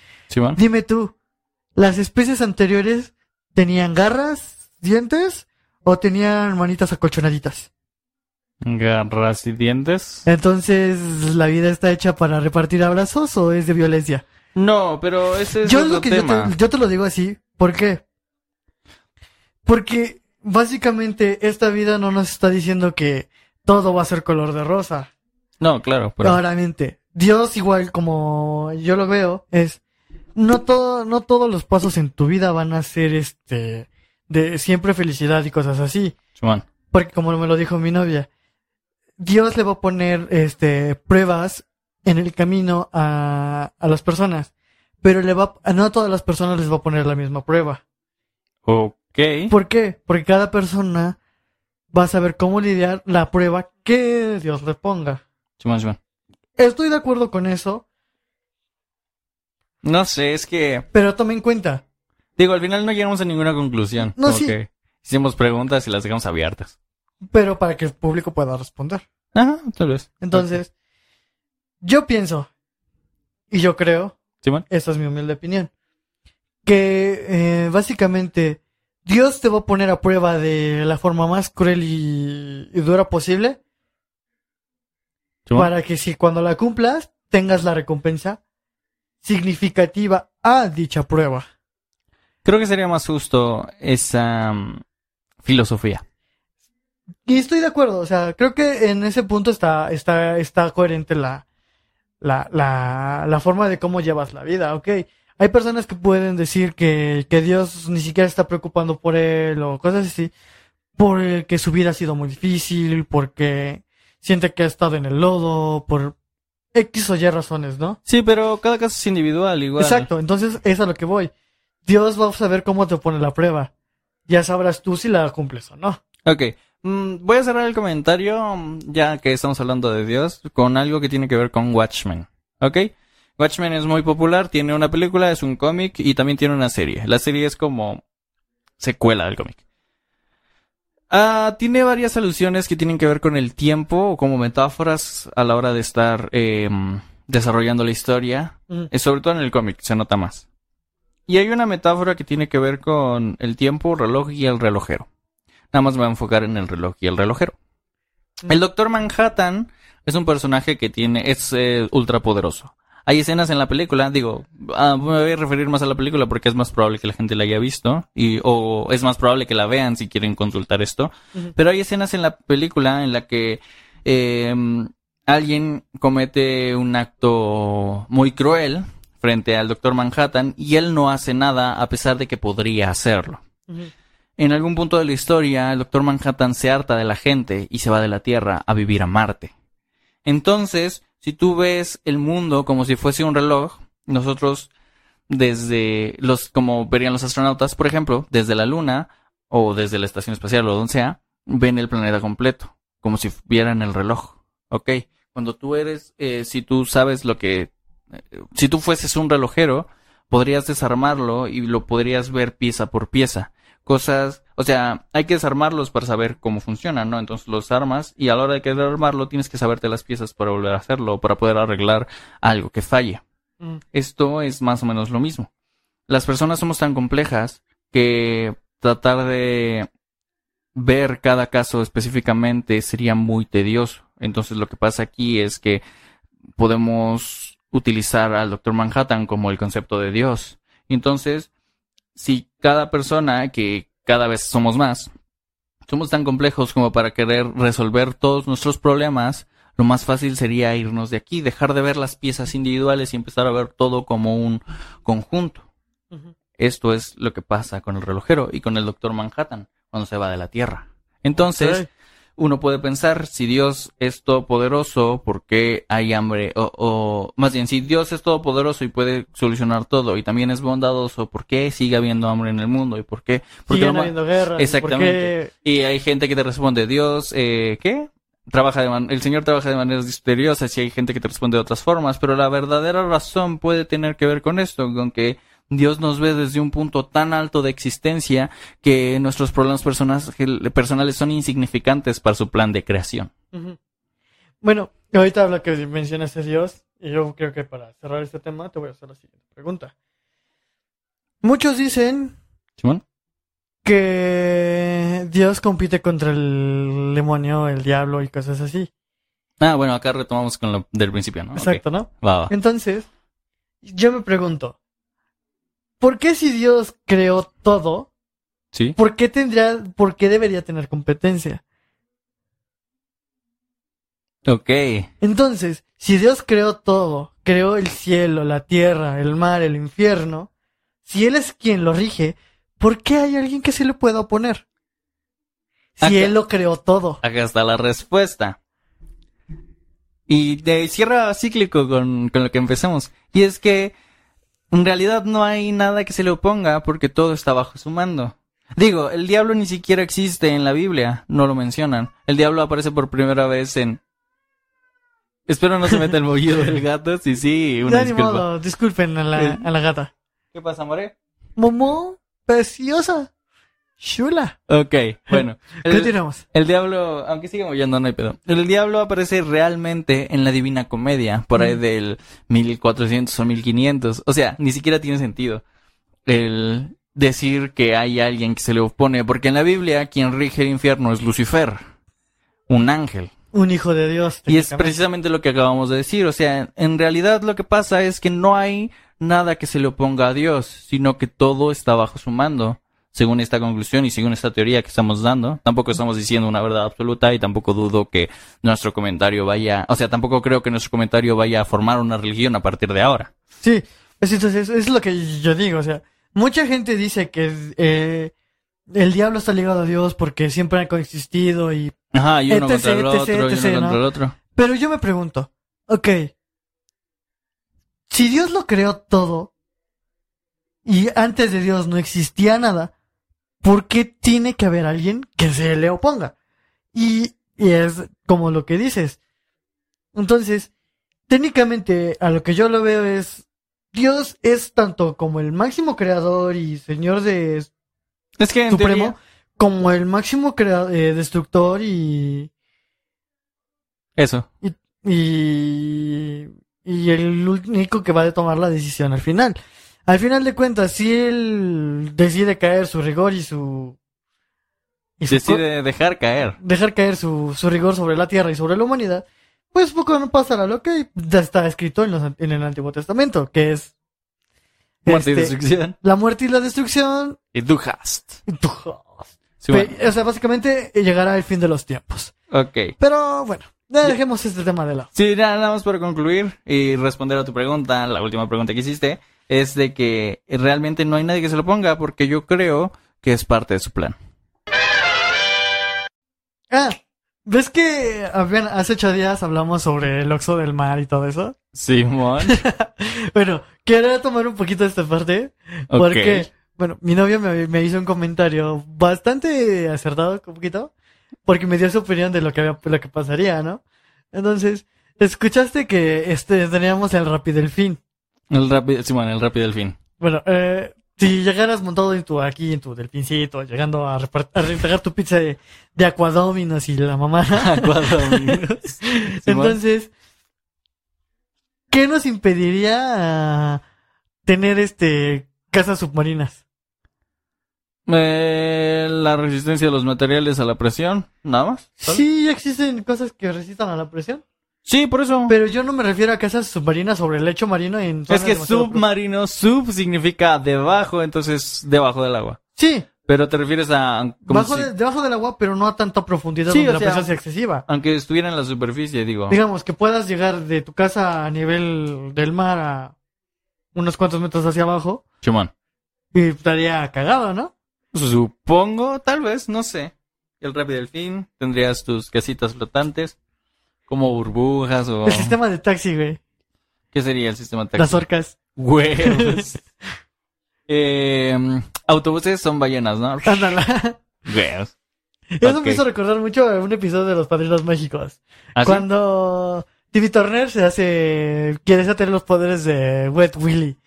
dime tú, ¿las especies anteriores tenían garras, dientes o tenían manitas acolchonaditas? Garras y dientes. Entonces, ¿la vida está hecha para repartir abrazos o es de violencia? No, pero ese es yo otro lo que yo tema. te, yo te lo digo así, ¿por qué? Porque básicamente esta vida no nos está diciendo que todo va a ser color de rosa. No, claro, pero... Claramente. Dios igual como yo lo veo es no todo no todos los pasos en tu vida van a ser este de siempre felicidad y cosas así. Porque como me lo dijo mi novia, Dios le va a poner este pruebas en el camino a, a las personas, pero le va a no a todas las personas les va a poner la misma prueba. Ok. ¿Por qué? Porque cada persona va a saber cómo lidiar la prueba que Dios le ponga. Simón, Simón. Estoy de acuerdo con eso, No sé, es que... pero tome en cuenta, Digo, al final no llegamos a ninguna conclusión. No, Como sí. que hicimos preguntas y las dejamos abiertas. pero para que el público pueda responder. Ajá, tal vez. Entonces, yo pienso, y yo creo, Simón. esta es mi humilde opinión, que eh, básicamente Dios te va a poner a prueba de la forma más cruel y, y dura posible para que si cuando la cumplas tengas la recompensa significativa a dicha prueba. Creo que sería más justo esa mm, filosofía. Y estoy de acuerdo, o sea, creo que en ese punto está, está, está coherente la, la, la, la forma de cómo llevas la vida, ok. Hay personas que pueden decir que, que Dios ni siquiera está preocupando por él o cosas así, porque su vida ha sido muy difícil, porque siente que ha estado en el lodo, por X o Y razones, ¿no? Sí, pero cada caso es individual, igual. Exacto, entonces es a lo que voy. Dios va a saber cómo te pone la prueba. Ya sabrás tú si la cumples o no. Ok. Mm, voy a cerrar el comentario, mm, ya que estamos hablando de Dios, con algo que tiene que ver con Watchmen. ¿Ok? Watchmen es muy popular, tiene una película, es un cómic y también tiene una serie. La serie es como secuela del cómic. Ah, tiene varias alusiones que tienen que ver con el tiempo o como metáforas a la hora de estar em, desarrollando la historia. Mm. Eh, sobre todo en el cómic, se nota más. Y hay una metáfora que tiene que ver con el tiempo, reloj y el relojero. Nada más me voy a enfocar en el reloj y el relojero. El Doctor Manhattan es un personaje que tiene, es eh, ultra poderoso. Hay escenas en la película, digo, ah, me voy a referir más a la película porque es más probable que la gente la haya visto y o es más probable que la vean si quieren consultar esto. Pero hay escenas en la película en la que eh, alguien comete un acto muy cruel frente al Doctor Manhattan y él no hace nada a pesar de que podría hacerlo. En algún punto de la historia, el Doctor Manhattan se harta de la gente y se va de la Tierra a vivir a Marte. Entonces, si tú ves el mundo como si fuese un reloj, nosotros desde los, como verían los astronautas, por ejemplo, desde la Luna o desde la Estación Espacial o donde sea, ven el planeta completo, como si vieran el reloj. ¿Ok? Cuando tú eres, eh, si tú sabes lo que, eh, si tú fueses un relojero, podrías desarmarlo y lo podrías ver pieza por pieza cosas, o sea, hay que desarmarlos para saber cómo funcionan, ¿no? Entonces los armas y a la hora de querer armarlo tienes que saberte las piezas para volver a hacerlo, para poder arreglar algo que falle. Mm. Esto es más o menos lo mismo. Las personas somos tan complejas que tratar de ver cada caso específicamente sería muy tedioso. Entonces lo que pasa aquí es que podemos utilizar al Doctor Manhattan como el concepto de Dios. Entonces, si cada persona, que cada vez somos más, somos tan complejos como para querer resolver todos nuestros problemas, lo más fácil sería irnos de aquí, dejar de ver las piezas individuales y empezar a ver todo como un conjunto. Esto es lo que pasa con el relojero y con el Doctor Manhattan cuando se va de la Tierra. Entonces. Uno puede pensar, si Dios es todopoderoso, ¿por qué hay hambre? O, o más bien, si Dios es todopoderoso y puede solucionar todo y también es bondadoso, ¿por qué sigue habiendo hambre en el mundo? ¿Y por qué? Siguen ma- habiendo guerras. ¿y Exactamente. por qué? Y hay gente que te responde, Dios, eh, ¿qué? Trabaja de man- el Señor trabaja de maneras misteriosas y hay gente que te responde de otras formas, pero la verdadera razón puede tener que ver con esto, con que Dios nos ve desde un punto tan alto de existencia que nuestros problemas personales son insignificantes para su plan de creación. Bueno, ahorita habla que mencionaste a Dios, y yo creo que para cerrar este tema te voy a hacer la siguiente pregunta. Muchos dicen que Dios compite contra el demonio, el diablo y cosas así. Ah, bueno, acá retomamos con lo del principio, ¿no? Exacto, ¿no? Va, va. Entonces, yo me pregunto, ¿por qué si Dios creó todo, ¿Sí? por qué tendría, por qué debería tener competencia? Ok. Entonces, si Dios creó todo, creó el cielo, la tierra, el mar, el infierno, si Él es quien lo rige, ¿por qué hay alguien que se le pueda oponer? Si Acá- Él lo creó todo. Acá está la respuesta. Y de cierra cíclico con, con lo que empezamos. Y es que en realidad no hay nada que se le oponga porque todo está bajo su mando. Digo, el diablo ni siquiera existe en la Biblia, no lo mencionan. El diablo aparece por primera vez en... Espero no se meta el mollido del gato, sí, sí, una modo, disculpen a la, Eh. a la gata. ¿Qué pasa, More? Momo, preciosa, chula. Ok, bueno. El, Continuamos. el diablo, aunque siga mollando, no hay pedo. El diablo aparece realmente en la Divina Comedia, por ahí Mm. del 1400 o 1500. O sea, ni siquiera tiene sentido el decir que hay alguien que se le opone, porque en la Biblia quien rige el infierno es Lucifer, un ángel. Un hijo de Dios. Y es precisamente lo que acabamos de decir. O sea, en realidad lo que pasa es que no hay nada que se le oponga a Dios, sino que todo está bajo su mando. Según esta conclusión y según esta teoría que estamos dando, tampoco estamos diciendo una verdad absoluta y tampoco dudo que nuestro comentario vaya, o sea, tampoco creo que nuestro comentario vaya a formar una religión a partir de ahora. Sí, pues entonces es lo que yo digo, o sea, mucha gente dice que eh, el diablo está ligado a Dios porque siempre ha coexistido y... Ajá, y uno Etc, contra el otro, etc, y uno contra el otro. Pero yo me pregunto, ok, si Dios lo creó todo y antes de Dios no existía nada, ¿por qué tiene que haber alguien que se le oponga? Y, y es como lo que dices. Entonces, técnicamente a lo que yo lo veo es, Dios es tanto como el máximo creador y señor de Es que en supremo, teoría, como el máximo eh, destructor y, eso. y, y el único que va a tomar la decisión al final. Al final de cuentas, si él decide caer su rigor y su... Y su Decide dejar caer. dejar caer su, su rigor sobre la tierra y sobre la humanidad, pues poco no pasará lo que ya está escrito en, los, en el Antiguo Testamento, que es Muerte y este, destrucción. la muerte y la destrucción. Y du hast. Sí, Pe- bueno. O sea, básicamente llegará el fin de los tiempos. Ok. Pero bueno, dejemos este tema de lado. Sí, nada más para concluir y responder a tu pregunta, la última pregunta que hiciste, es de que realmente no hay nadie que se lo ponga porque yo creo que es parte de su plan. Ah, ¿ves que hace ocho días hablamos sobre el Oxo del mar y todo eso? Simón. Bueno, quería tomar un poquito de esta parte porque, bueno, mi novia me, me hizo un comentario bastante acertado, un poquito, porque me dio su opinión de lo que había, lo que pasaría, ¿no? Entonces, escuchaste que este teníamos el Rapidelfín. El rápido, Simón, el rápido del fin. Bueno, eh, si llegaras montado en tu, aquí en tu delfincito, llegando a, entregar tu pizza de, de y la mamá. Entonces, ¿qué nos impediría ah, tener este casas submarinas? Eh, la resistencia de los materiales a la presión, nada más. ¿sabes? Sí, existen cosas que resistan a la presión, Sí, por eso. pero yo no me refiero a casas submarinas sobre el lecho marino en es que submarino, sub significa debajo, entonces debajo del agua. Sí, Pero te refieres a... como bajo si- de- debajo del agua, pero no a tanta profundidad Sí, donde o la sea, presión sea excesiva. Aunque estuviera en la superficie, digo. Digamos que puedas llegar de tu casa a nivel del mar a unos cuantos metros hacia abajo Chimón. y estaría cagado, ¿no? Supongo, tal vez, no sé. El rápido del fin, tendrías tus casitas flotantes, como burbujas o... El sistema de taxi, güey. ¿Qué sería el sistema taxi? Las orcas. Huevos. eh, autobuses son ballenas, ¿no? Ándala. Huevos. Eso me hizo recordar mucho a un episodio de Los Padrinos Mágicos. ¿Ah, sí? Cuando Timmy Turner se hace... Quiere tener los poderes de Wet Willy.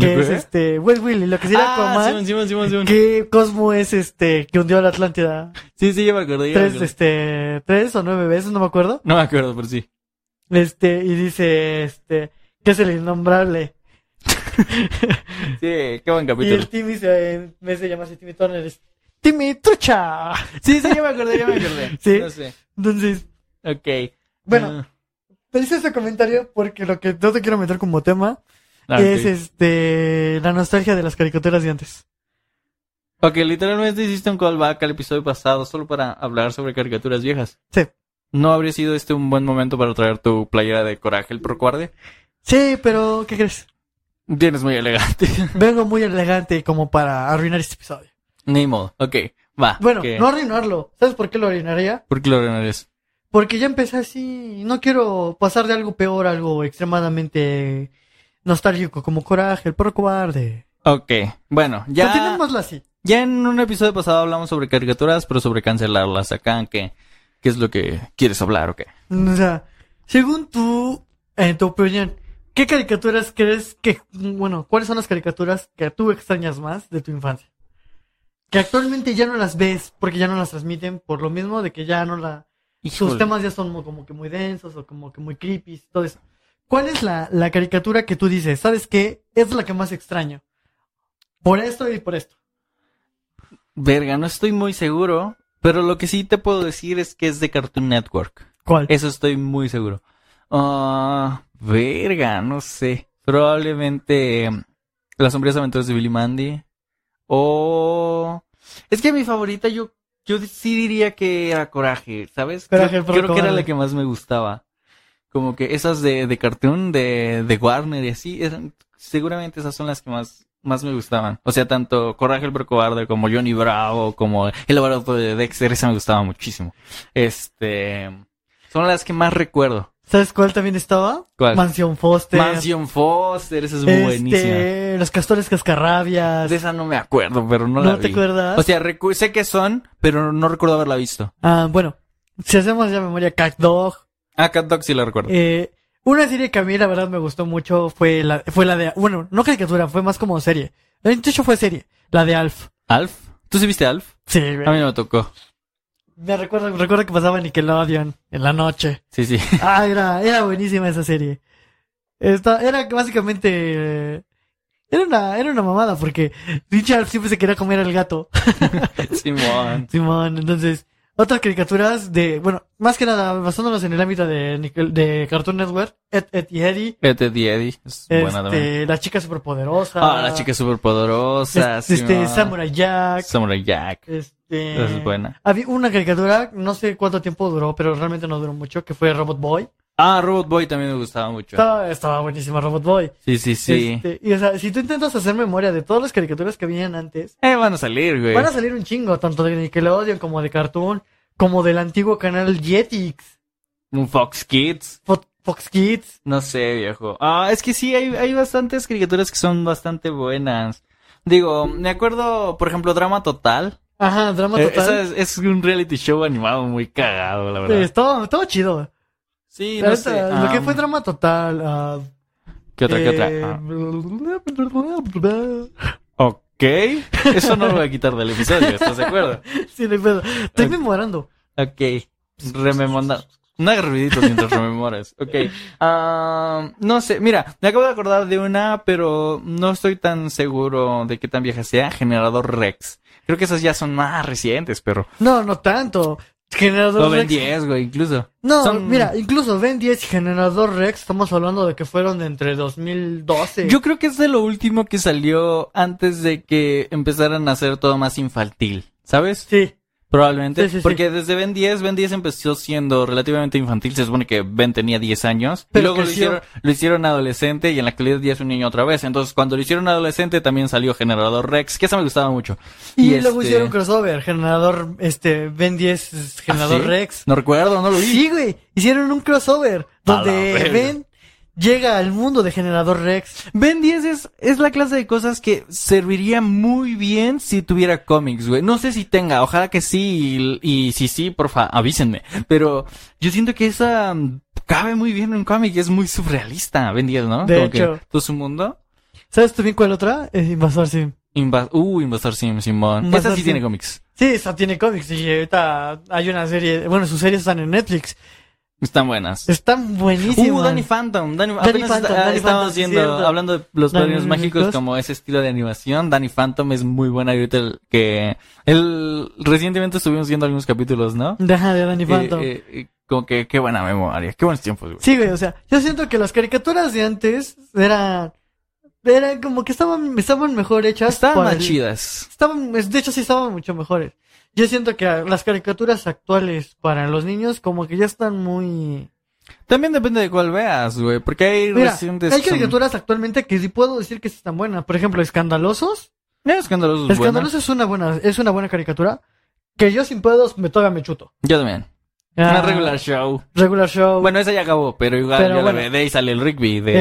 Que ¿De es qué? este... Wet Willy, lo que sería Ah, Aquaman. Simón, Simón, Simón. Que Cosmo es este... Que hundió a la Atlántida. Sí, sí, yo me acuerdo, yo me Tres, este... Tres o nueve veces, no me acuerdo. No me acuerdo, pero sí. Este... Y dice... Este... Que es el innombrable. Sí, qué buen Y capítulo. el Timmy se... En vez de llamarse Timmy Turner es... Timmy Trucha. Sí, sí, yo me acordé, yo me acordé. Sí. No sé. Entonces... Ok. Bueno, te hice ese comentario porque lo que no te quiero meter como tema Ah, ok. es este la nostalgia de las caricaturas de antes. Ok, literalmente hiciste un callback al episodio pasado solo para hablar sobre caricaturas viejas. Sí. ¿No habría sido este un buen momento para traer tu playera de Coraje el Procuarde? Sí, pero ¿qué crees? Tienes muy elegante. Vengo muy elegante como para arruinar este episodio. Ni modo. Ok, va. Bueno, no arruinarlo. ¿Sabes por qué lo arruinaría? ¿Por qué lo arruinarías? Porque ya empecé así, no quiero pasar de algo peor a algo extremadamente nostálgico, como Coraje, el porco cobarde. Ok, bueno, ya, Continuémoslo así. ya en un episodio pasado hablamos sobre caricaturas, pero sobre cancelarlas. Acá, ¿qué, qué es lo que quieres hablar o qué? O sea, según tú, en tu opinión, ¿qué caricaturas crees que, bueno, cuáles son las caricaturas que tú extrañas más de tu infancia? Que actualmente ya no las ves porque ya no las transmiten por lo mismo de que ya no la... Sus Híjole. temas ya son mo- como que muy densos o como que muy creepy, todo eso. ¿Cuál es la, la caricatura que tú dices, sabes qué? Es la que más extraño. Por esto y por esto. Verga, no estoy muy seguro, pero lo que sí te puedo decir es que es de Cartoon Network. ¿Cuál? Eso estoy muy seguro. Ah, verga, no sé. Probablemente em, Las sombrías aventuras de Billy Mandy. O... Es que mi favorita yo, yo sí diría que era Coraje, ¿sabes? Coraje, creo, creo que era la que más me gustaba. Como que esas de, de Cartoon, de, de Warner y así, eran, seguramente esas son las que más, más me gustaban. O sea, tanto Coraje el Cobarde como Johnny Bravo, como El laboratorio de Dexter, esa me gustaba muchísimo. Este, son las que más recuerdo. ¿Sabes cuál también estaba? ¿Cuál? Mansión Foster. Mansion Foster, esa es muy Este, buenísima. Los castores cascarrabias. De esa no me acuerdo, pero no, ¿No la te vi. acuerdas? O sea, sé que son, pero no recuerdo haberla visto. Ah, bueno, si hacemos ya memoria, Cat Dog. Ah, Cat Dog sí la recuerdo. Eh, una serie que a mí la verdad me gustó mucho fue la, fue la de, bueno, no caricatura, fue más como serie. De hecho fue serie, la de Alf. ¿Alf? ¿Tú sí viste Alf? Sí, A mí no me tocó. Me recuerdo, recuerdo que pasaba Nickelodeon en la noche. Sí, sí. Ah, era, era buenísima esa serie. Esta, era básicamente, eh, era una, era una mamada porque Richard siempre se quería comer al gato. Simón. Simón, entonces, otras caricaturas de, bueno, más que nada, basándonos en el ámbito de, de Cartoon Network, Ed, Ed y Eddie, Ed, Ed y Eddie. Es buena también. este, la chica superpoderosa. Ah, la chica superpoderosa. Este, este. Samurai Jack. Samurai Jack. Este, es buena. Había una caricatura, no sé cuánto tiempo duró, pero realmente no duró mucho, que fue Robot Boy. Ah, Robot Boy también me gustaba mucho. Estaba, estaba buenísima Robot Boy. Sí, sí, sí. Este, y o sea, si tú intentas hacer memoria de todas las caricaturas que venían antes, Eh, van a salir, güey. van a salir un chingo, tanto de Nickelodeon como de Cartoon, como del antiguo canal Jetix, Un Fox Kids. Fo- Fox Kids. No sé, viejo. Ah, es que sí, hay, hay bastantes caricaturas que son bastante buenas. Digo, me acuerdo, por ejemplo, Drama Total. Ajá, drama Eh, total. esa es, es un reality show animado muy cagado, la verdad. estaba, estaba chido. Sí, no sé. lo que fue drama total. ¿Qué otra, qué otra? eh, Ah, ok. Eso no lo voy a quitar del episodio, ¿estás de acuerdo? sí, no pedo. Estoy memorando. Ok. Rememorando. No hagas ruiditos mientras rememoras. Ok. Ah, no sé, mira, me acabo de acordar de una, pero no estoy tan seguro de qué tan vieja sea. Generador Rex. Creo que esas ya son más recientes, pero. No, no tanto. Generador Lo ven Rex. 10, güey, incluso. No, Son- mira, incluso Ben 10 y Generador Rex, estamos hablando de que fueron de entre 2012. Yo creo que es de lo último que salió antes de que empezaran a hacer todo más infantil, ¿sabes? Sí, Probablemente. Sí, sí, sí. porque desde Ben 10, Ben 10 empezó siendo relativamente infantil. Se supone que Ben tenía 10 años. Pero y luego lo hicieron, lo hicieron adolescente y en la actualidad ya es un niño otra vez. Entonces, cuando lo hicieron adolescente también salió Generador Rex, que esa me gustaba mucho. y, luego este- hicieron crossover, Generador, este, Ben 10, es Generador ¿Ah? Rex. No recuerdo, no lo vi. Sí, güey, hicieron un crossover donde. Ben llega al mundo de Generador Rex. Ben 10 es, es la clase de cosas que serviría muy bien si tuviera cómics, güey. No sé si tenga, ojalá que sí, y, y si sí, porfa, avísenme. Pero yo siento que esa mm, cabe muy bien en un cómic, es muy surrealista, Ben 10, ¿no? De Como hecho. que todo su mundo. ¿Sabes tú bien cuál otra? Es Invasor Sim. Uh, Invasor Sim, Simón. Invasor Esa sí Sim. tiene cómics. Sí, esa tiene cómics y ahorita hay una serie, bueno, sus series están en Netflix. Están buenas. Están buenísimas. Uh, Danny Phantom. Danny, Danny apenas Phantom, está- Danny Phantom, sí, haciendo, cierto. hablando de los Danny padrinos mágicos como ese estilo de animación. Danny Phantom es muy buena. Ahorita el que, el, recientemente estuvimos viendo algunos capítulos, ¿no? Deja de Danny Phantom. Eh, eh, eh, como que, qué buena memoria. Qué buenos tiempos, güey. Sí, güey, o sea, yo siento que las caricaturas de antes eran, eran como que estaban, estaban mejor hechas. Estaban para más el- chidas. Estaban, de hecho sí estaban mucho mejores. Yo siento que las caricaturas actuales para los niños como que ya están muy... También depende de cuál veas, güey. Porque hay Mira, recientes. hay que son- caricaturas actualmente que sí puedo decir que están buenas. Por ejemplo, Escandalosos. Eh, escandalosos. Escandalosos es una buena, es una buena caricatura que yo sin pedos me todavía me chuto. Yo también. Una Ah, regular show. Regular Show. Bueno, esa ya acabó, pero igual Pero yo bueno. la. De ahí sale el Rigby de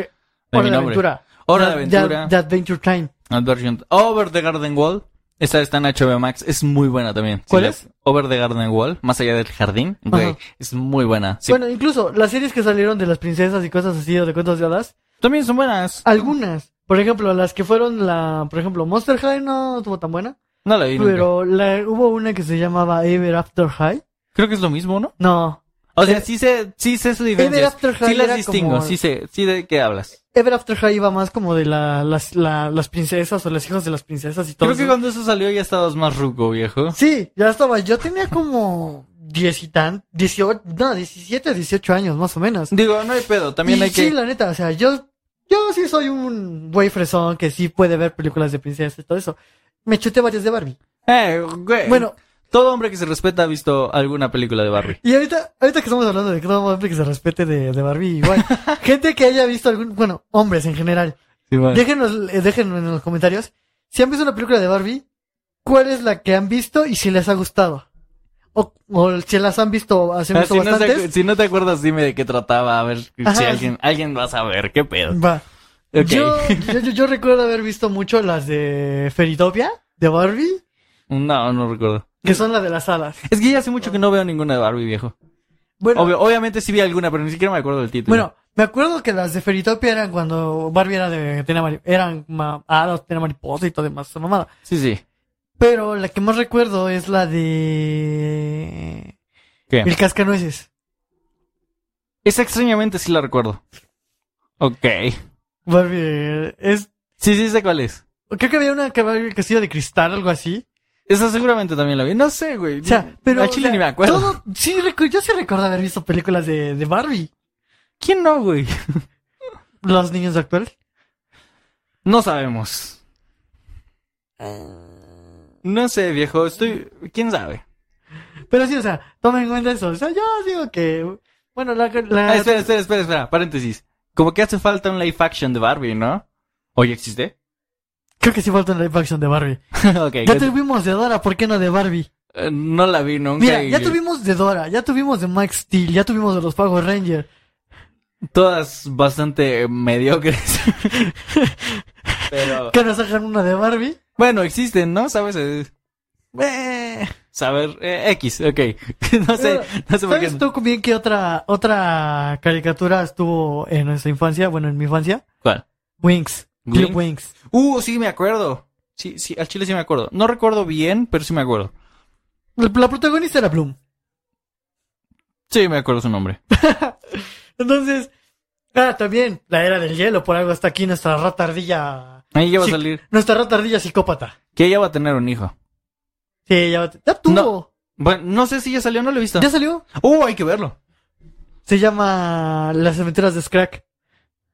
eh, de Hora mi de. Aventura. Hora de Aventura. The, The Adventure Time. Adversion. Over the Garden Wall. Esta está en HBO Max. Es muy buena también. ¿Cuál es? Over the Garden Wall. Más allá del jardín. Güey, es muy buena. Sí. Bueno, incluso las series que salieron de las princesas y cosas así, o de cuentos de hadas, También son buenas. algunas. Por ejemplo, las que fueron la, por ejemplo, Monster High no estuvo tan buena, No la vi nunca. pero la, hubo una que se llamaba Ever After High. Creo que es lo mismo, ¿no? No, O sea, sí sé, sí sé su Ever diferencia. Sí las distingo. como- Sí sé, sí de qué hablas. Ever After High iba más como de la, las, la- las princesas o las hijas de las princesas y todo Creo que cuando eso salió ya estabas más ruco, viejo. Sí, ya estaba. Yo tenía como diez y tan, dieciocho, no, diecisiete, dieciocho años más o menos. Digo, no hay pedo. También Y hay que... Sí, la neta, o sea, yo, yo sí soy un güey fresón que sí puede ver películas de princesas y todo eso. Me chuté varias de Barbie. Eh, güey. Bueno, Todo hombre que se respeta ha visto alguna película de Barbie. y ahorita, ahorita que estamos hablando de que todo hombre que se respete de, de Barbie, igual, gente que haya visto algún, bueno, hombres en general, déjenos, eh, déjenos en los comentarios si han visto una película de Barbie, cuál es la que han visto y si les ha gustado. O, o si las han visto, hace Ah, visto si, no bastantes. si no te acuerdas, dime de qué trataba. A ver si alguien, alguien va a saber. ¿Qué pedo? Va. Yo, yo, yo- yo recuerdo haber visto mucho las de Feritopia, de Barbie, No, no recuerdo. Que son las de las hadas. Es que ya hace mucho que no veo ninguna de Barbie, viejo. Bueno, Obvio- obviamente sí vi alguna, pero ni siquiera me acuerdo del título. bueno, me acuerdo que las de Feritopia eran cuando Barbie era de, tenía mari- eran ma- hadas, tenía mariposa y todo demás, esa mamada. Sí, sí. Pero la que más recuerdo es la de ¿Qué? El Cascanueces. Esa extrañamente sí la recuerdo. Ok. Barbie eh, es, Sí, sí sé cuál es. creo que había una que que de cristal, algo así. Esa seguramente también la vi. No sé, güey. O sea, pero. A Chile o sea, ni me acuerdo. todo- sí, yo sí recuerdo haber visto películas de, de Barbie. ¿Quién no, güey? Los niños actuales. No sabemos. No sé, viejo. Estoy... ¿Quién sabe? Pero sí, o sea, tomen en cuenta eso. O sea, yo digo que. Bueno, la. la Ah, espera, espera, espera, espera. Paréntesis. Como que hace falta un live action de Barbie, ¿no? ¿Hoy existe? Creo que sí falta un live action de Barbie. Ya tuvimos de Dora, ¿por qué no de Barbie? Eh, no la vi nunca. Mira, y- ya tuvimos de Dora, ya tuvimos de Max Steel, ya tuvimos de los Power Rangers. Todas bastante mediocres. Pero... Que nos sacan una de Barbie. Bueno, existen, ¿no? ¿Sabes? Eh, Eh, saber... eh, X, ok. no sé, no sé por qué. ¿Sabes tú bien que otra, otra caricatura estuvo en nuestra infancia? Bueno, en mi infancia. ¿Cuál? Wings. Club Wings. Uh, sí, me acuerdo. Sí, sí, al chile sí me acuerdo. No recuerdo bien, pero sí me acuerdo. La, la protagonista era Bloom. Sí, me acuerdo su nombre. Entonces, ah, también, la era del hielo, por algo está aquí nuestra rata ardilla. Ahí ya va a salir. Nuestra rata ardilla psicópata. Que ella va a tener un hijo. Sí, ya, ya tuvo. No. Bueno, no sé si ya salió, no lo he visto. Ya salió. Uh, hay que verlo. Se llama Las aventuras de Scrack.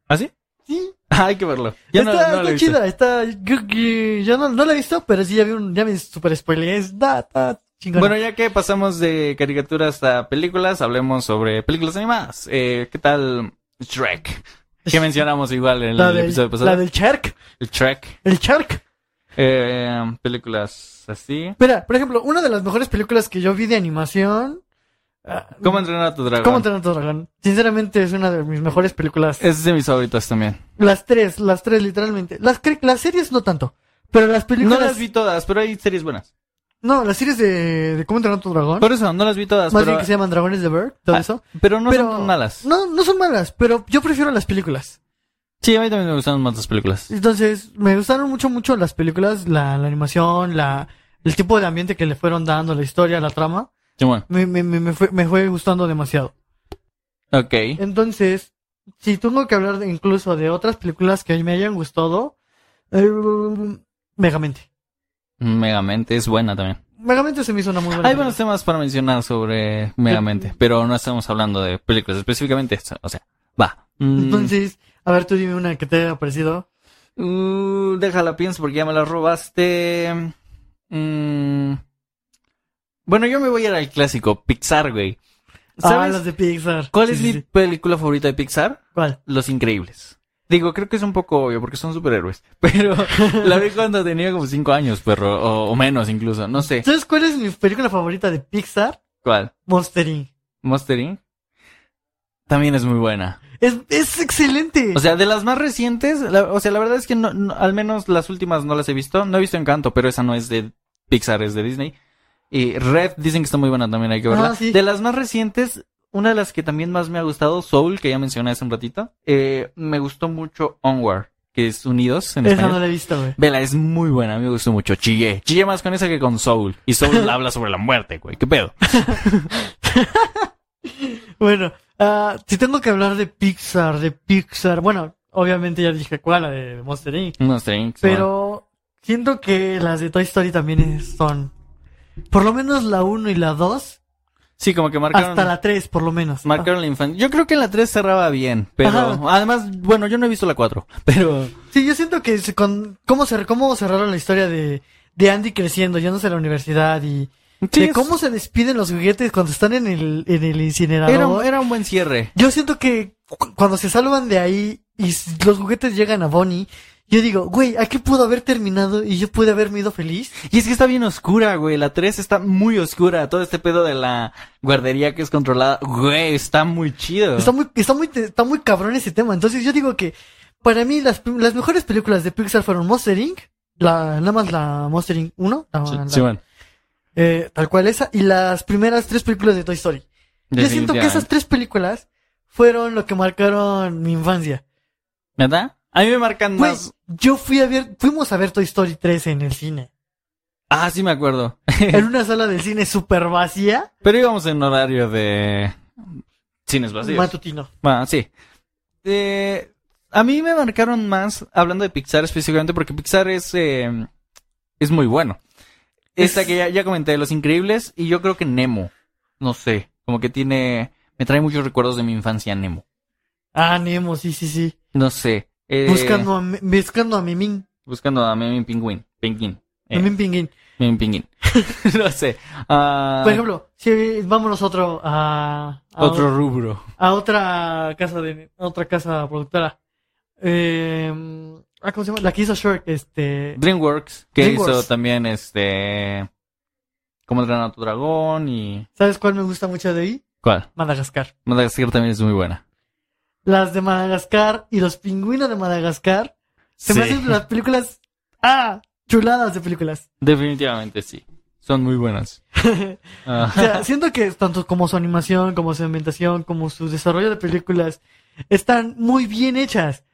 ¿Ah, sí? Sí. Hay que verlo. Ya no, está no lo está chida, está. Yo, no, no la he visto, pero sí ya vi un. Ya me super. Está, está chingona. Bueno, ya que pasamos de caricaturas a películas, hablemos sobre películas animadas. Eh, ¿Qué tal Shrek? Que mencionamos igual en la, el del, episodio pasado. la del Shark. El Shrek. El Shark. Eh, películas así. Mira, por ejemplo, una de las mejores películas que yo vi de animación. ¿Cómo entrenar a tu dragón? ¿Cómo entrenar a tu dragón? Sinceramente es una de mis mejores películas. Es de mis favoritas también. Las tres, las tres literalmente. Las, las series no tanto. Pero las No películas. las vi todas, pero hay series buenas. No, las series de, de cómo entrenar a tu dragón. Por eso, no las vi todas, más pero, bien que se llaman Dragones de Bird, todo Ah, eso. pero no pero son malas. No, no son malas, pero yo prefiero las películas. Sí, a mí también me gustan más las películas. Entonces, me gustaron mucho, mucho las películas, la, la animación, la, el tipo de ambiente que le fueron dando, la historia, la trama. Sí, bueno. Me, me, me, me fue, me fue gustando demasiado. Ok. Entonces, si tengo que hablar de- incluso de otras películas que me hayan gustado, eh, Megamente. Megamente es buena también. Megamente se me hizo una muy buena. Hay buenos temas para mencionar sobre Megamente, pero no estamos hablando de películas específicamente. O sea, va. Mm, Entonces, a ver, tú dime una que te haya parecido. uh, déjala pienso porque ya me la robaste. Mm, bueno, yo me voy a ir al clásico, Pixar, güey. Ah, ¿Sabes las de Pixar. cuál Sí, es sí, mi sí. película favorita de Pixar? ¿Cuál? Los Increíbles. Digo, creo que es un poco obvio porque son superhéroes. Pero la vi cuando tenía como cinco años, perro. O, o menos incluso. No sé. ¿Sabes cuál es mi película favorita de Pixar? ¿Cuál? Monster Inc. Monster Inc. También es muy buena. Es, es excelente. O sea, de las más recientes, la- o sea, la verdad es que no, no- al menos las últimas no las he visto. No he visto Encanto, pero esa no es de Pixar, es de Disney. Y Red dicen que está muy buena también, hay que verla. Ah, sí. De las más recientes, una de las que también más me ha gustado, Soul, que ya mencioné hace un ratito, eh, me gustó mucho Onward, que es Unidos en Esa español. no la he visto, güey. Vela, es muy buena, me gustó mucho. Chillé. Chillé más con esa que con Soul. Y Soul habla sobre la muerte, güey. ¿Qué pedo? Bueno, ah, si tengo que hablar de Pixar, de Pixar, bueno, obviamente ya dije cuál, la de Monster Inc. No sé. Pero siento que las de Toy Story también son, por lo menos la 1 y la 2, Sí, como que marcaron... hasta la 3 por lo menos. Marcaron la infancia. Yo creo que en la 3 cerraba bien, pero Ajá. además, bueno, yo no he visto la 4, pero Sí, yo siento que se- con cómo, cer- cómo cerraron la historia de, de Andy creciendo, yéndose a la universidad y Sí, de es- cómo se despiden los juguetes cuando están en el, en el incinerador. era, un- era un buen cierre. Yo siento que cu- cuando se salvan de ahí y los juguetes llegan a Bonnie, yo digo, güey, aquí pudo haber terminado y yo pude haberme ido feliz. Y es que está bien oscura, güey. La 3 está muy oscura. Todo este pedo de la guardería que es controlada, güey, está muy chido. Está muy, está muy, está muy cabrón ese tema. Entonces yo digo que para mí las, las mejores películas de Pixar fueron Monster Inc. La, nada más la Monster Inc. 1, la- Sí, la- sí, bueno. eh, tal cual esa, y las primeras tres películas de Toy Story. Yo siento que esas tres películas fueron lo que marcaron mi infancia. ¿Verdad? A mí me marcan Güey, más. yo fui a ver, fuimos a ver Toy Story 3 en el cine. Ah, sí me acuerdo. En una sala de cine súper vacía, Pero íbamos en horario de cines vacíos. matutino. Bueno, sí. Eh, a mí me marcaron más, hablando de Pixar específicamente, porque Pixar es, eh, es muy bueno. Esta Es- que ya, ya comenté, Los Increíbles, y yo creo que Nemo. No sé, como que tiene... Me trae muchos recuerdos de mi infancia Nemo. Ah, Nemo, sí, sí, sí. No sé. Eh, Buscando a, buscando a Mimín. Buscando a Mimi Pingüín. Pingüín. Eh, Mimín Pinguín. Mimi Pingüín. no sé. Ah, Por ejemplo, si vámonos otro a, a, otro rubro. a otra casa de a otra casa productora. Eh, ¿cómo se llama? La que hizo Shrek, este DreamWorks, que DreamWorks. hizo también este... Como entrenar a tu dragón y... ¿Sabes cuál me gusta mucho de ahí? ¿Cuál? Madagascar. Madagascar también es muy buena. Las de Madagascar y los pingüinos de Madagascar se me hacen las películas ah, chuladas de películas. Definitivamente sí. Son muy buenas. Ah, O sea, siento que tanto como su animación, como su ambientación, como su desarrollo de películas están muy bien hechas.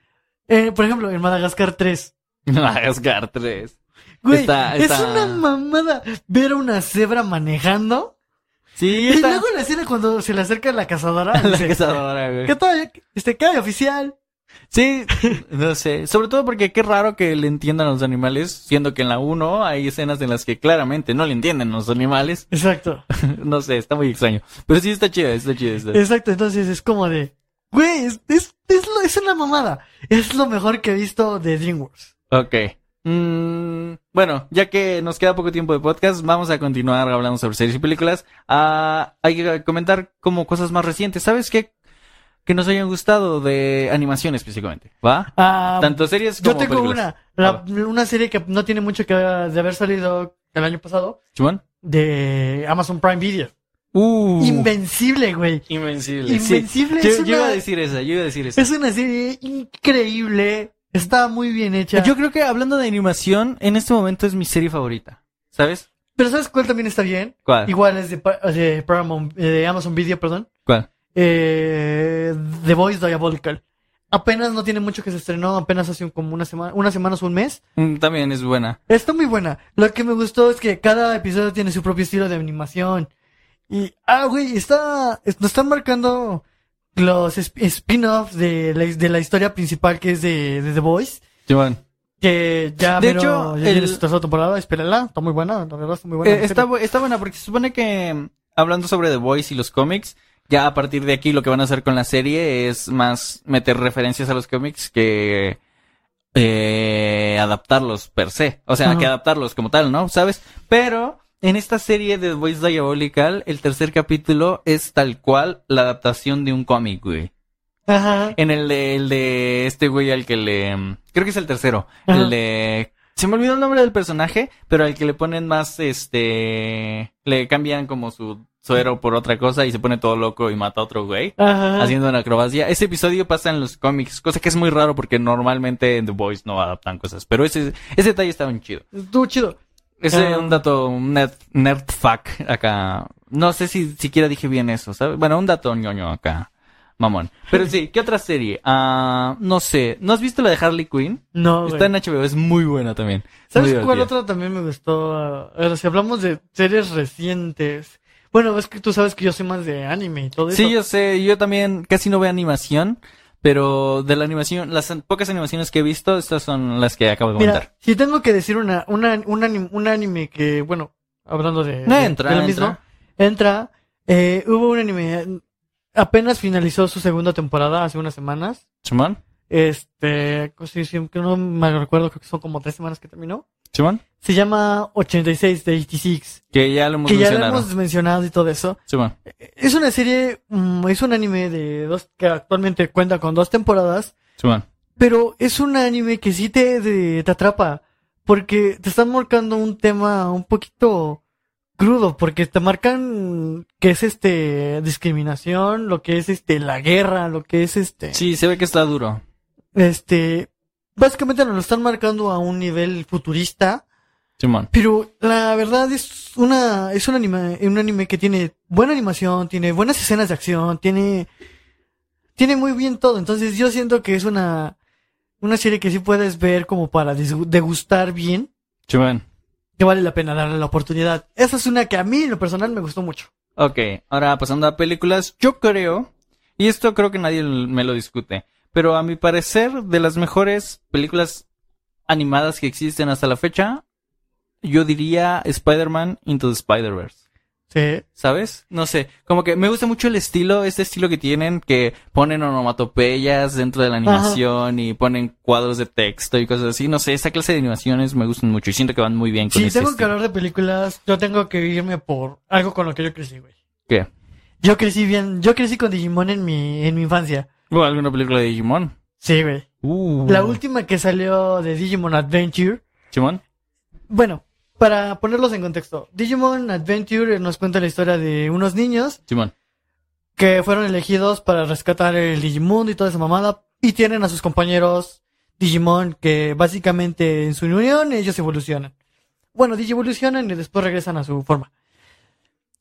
Eh, por ejemplo, en Madagascar 3. Madagascar 3. Güey, Está- es una mamada ver a una cebra manejando. Sí, Y está luego la escena cuando se le acerca la cazadora. la dice, cazadora, güey. ¿Qué tal? Este, ¿qué hay, oficial? Sí, no sé. Sobre todo porque qué raro que le entiendan a los animales, siendo que en la 1 hay escenas en las que claramente no le entienden los animales. Exacto. no sé, está muy extraño. Pero sí está chida, está chida. Está... Exacto, entonces es como de, güey, es, es, es, lo- es una mamada. Es lo mejor que he visto de DreamWorks. Ok. Mm, bueno, ya que nos queda poco tiempo de podcast, vamos a continuar hablando sobre series y películas. Ah, hay que comentar como cosas más recientes. ¿Sabes qué? Que nos hayan gustado de animación específicamente. ¿Va? Ah, Tanto series como yo tengo películas. una, la- una serie que no tiene mucho que ver de haber salido el año pasado, ¿Simón? de Amazon Prime Video. Uh, Invencible, güey. invencible. Invencible Sí. es Yo, yo iba a decir esa, yo iba a decir esa. Es una serie increíble. Está muy bien hecha. Yo creo que hablando de animación, en este momento es mi serie favorita. ¿Sabes? Pero ¿sabes cuál también está bien? ¿Cuál? Igual es de, Pa- de Paramount- eh, de Amazon Video, perdón. ¿Cuál? Eh, The Voice Diabolical. Apenas no tiene mucho que se estrenó, apenas hace un- como una semana, una semana o un mes. Mm, También es buena. Está muy buena. Lo que me gustó es que cada episodio tiene su propio estilo de animación. Y, ah, güey, está, están marcando los sp- spin-offs de la, de la historia principal que es de, de The Voice. Que ya, De mero- hecho, ya el- su tercera temporada, espérenla, está muy buena, la verdad está muy buena. Eh, está, bu- está buena porque se supone que hablando sobre The Voice y los cómics, ya a partir de aquí lo que van a hacer con la serie es más meter referencias a los cómics que eh, adaptarlos per se. O sea, Ajá. que adaptarlos como tal, ¿no? ¿Sabes? Pero en esta serie de The Voice Diabolical, el tercer capítulo es tal cual la adaptación de un cómic, güey. Ajá. En el de, el de este güey al que le... Creo que es el tercero. Ajá. El de se me olvidó el nombre del personaje, pero al que le ponen más, este, le cambian como su suero por otra cosa y se pone todo loco y mata a otro güey. Ajá. Haciendo una acrobacia. Ese episodio pasa en los cómics, cosa que es muy raro porque normalmente en The Boys no adaptan cosas. Pero ese, ese detalle estaba muy chido. Estuvo chido. Ese es Ah. un dato, un nerd, nerd fuck acá. No sé si siquiera dije bien eso, ¿sabes? Bueno, un dato ñoño acá. Mamón. Pero sí, ¿qué otra serie? Ah, no sé. ¿No has visto la de Harley Quinn? No, güey. Está en HBO, es muy buena también. ¿Sabes Muy cuál divertida. otra también me gustó? A ver, si hablamos de series recientes. Bueno, es que tú sabes que yo soy más de anime y todo eso. Sí, yo sé, yo también casi no veo animación, pero de la animación, las pocas animaciones que he visto, estas son las que acabo de Mira, comentar. si tengo que decir una, una, un, anim- un anime que, bueno, hablando de, No, de- entra, de lo entra. mismo, entra, eh, hubo un anime, apenas finalizó su segunda temporada hace unas semanas. ¿Simón? Este, sí, sí, que no me recuerdo, creo que son como tres semanas que terminó. ¿Simón? Se llama 86 de 86, Que ya lo hemos que ya lo hemos mencionado y todo eso. Simón. Es una serie, mm, es un anime de dos, que actualmente cuenta con dos temporadas, Simón. pero es un anime que sí te, de- te atrapa, porque te están marcando un tema un poquito crudo, porque te marcan que es este discriminación, lo que es este la guerra, lo que es este Sí, se ve que está duro. este básicamente nos lo están marcando a un nivel futurista, Simón. pero la verdad es una es un anime un anime que tiene buena animación, tiene buenas escenas de acción, tiene tiene muy bien todo, entonces yo siento que es una una serie que sí puedes ver como para degustar bien, Simón. que vale la pena darle la oportunidad. Esa es una que a mí en lo personal me gustó mucho. Ok, ahora pasando a películas, yo creo, y esto creo que nadie me lo discute, pero a mi parecer, de las mejores películas animadas que existen hasta la fecha, yo diría Spider-Man Into the Spider-Verse. Sí. ¿Sabes? No sé, como que me gusta mucho el estilo, este estilo que tienen, que ponen onomatopeyas dentro de la animación y ponen cuadros de texto y cosas así. No sé, esa clase de animaciones me gustan mucho y siento que van muy bien con Si ese tengo que hablar de películas, yo tengo que irme por algo con lo que yo crecí, güey. ¿Qué? Yo crecí bien, yo crecí con Digimon en mi, en mi infancia. ¿O alguna película de Digimon? Sí, güey. Uh. La última que salió de Digimon Adventure. ¿Simón? Bueno, para ponerlos en contexto. Digimon Adventure nos cuenta la historia de unos niños Simón. que fueron elegidos para rescatar el Digimundo y toda esa mamada. Y tienen a sus compañeros Digimon que básicamente en su unión ellos evolucionan. Bueno, Digivolucionan y después regresan a su forma.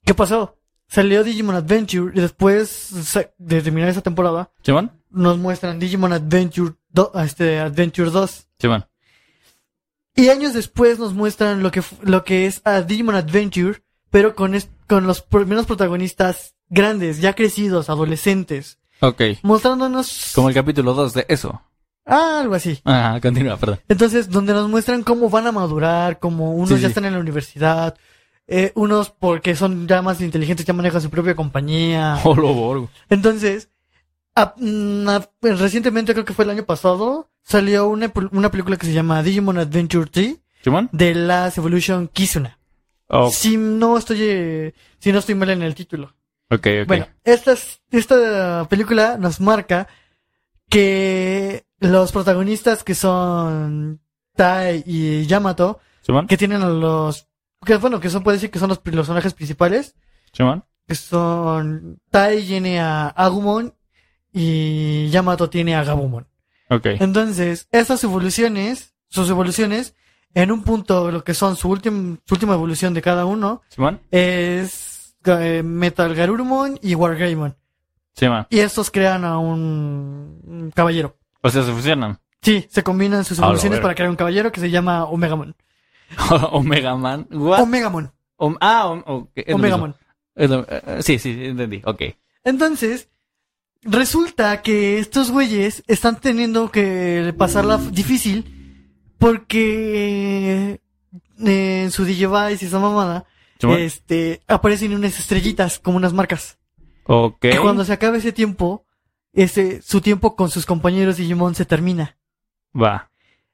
¿Qué pasó? Salió Digimon Adventure y después de terminar esa temporada ¿Simón? nos muestran Digimon Adventure, do- este, Adventure 2. Simón. Y años después nos muestran lo que, lo que es a Digimon Adventure, pero con, es- con los primeros protagonistas grandes, ya crecidos, adolescentes, Ok. mostrándonos Como el capítulo 2 de eso. ah, algo así. Ajá, continúa, perdón. Entonces, donde nos muestran cómo van a madurar, como unos Sí, ya sí. están en la universidad, eh, unos porque son ya más inteligentes, ya manejan su propia compañía. Oh, lo borgo. Entonces, a- mm, a- recientemente, creo que fue el año pasado, salió una, una película que se llama Digimon Adventure 3 ¿Simón? de Last Evolution Kizuna. Oh, Si no estoy, eh, si no estoy mal en el título. ok, ok. Bueno, esta, es- esta película nos marca que los protagonistas que son Tai y Yamato, que tienen a los, que bueno, que son, puede decir que son los personajes principales, ¿Simón? que son Tai tiene a Agumon y Yamato tiene a Gabumon. Ok. Entonces, estas evoluciones, sus evoluciones, en un punto, lo que son su, últim- su última evolución de cada uno, ¿Simón? es eh, Metal Garurumon y Wargreymon. Simón. Y estos crean a un, un caballero. O sea, se fusionan. Sí, se combinan sus evoluciones para crear un caballero que se llama Omegamon. Omega Man. What? Omegamon. Om- ah, om- ok, es lo Omegamon. lo- eh, eh, sí, sí, entendí. Ok. Entonces, resulta que estos güeyes están teniendo que pasarla difícil porque eh, en su Digivice y esa mamada, este, aparecen unas estrellitas como unas marcas. Ok. Cuando se acabe ese tiempo, ese, su tiempo con sus compañeros Digimon se termina. Va.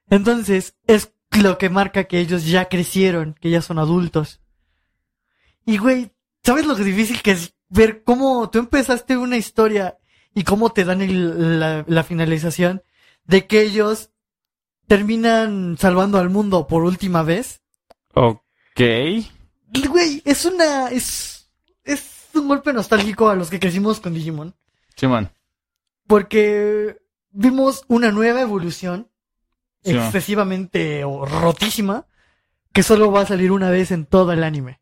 Entonces, es lo que marca que ellos ya crecieron, que ya son adultos. Y güey, ¿sabes lo difícil que es ver cómo tú empezaste una historia y cómo te dan el- la, la finalización de que ellos terminan salvando al mundo por última vez. Ok. Güey, es una, es, es un golpe nostálgico a los que crecimos con Digimon. Simón. Porque vimos una nueva evolución Sí, excesivamente o rotísima que solo va a salir una vez en todo el anime.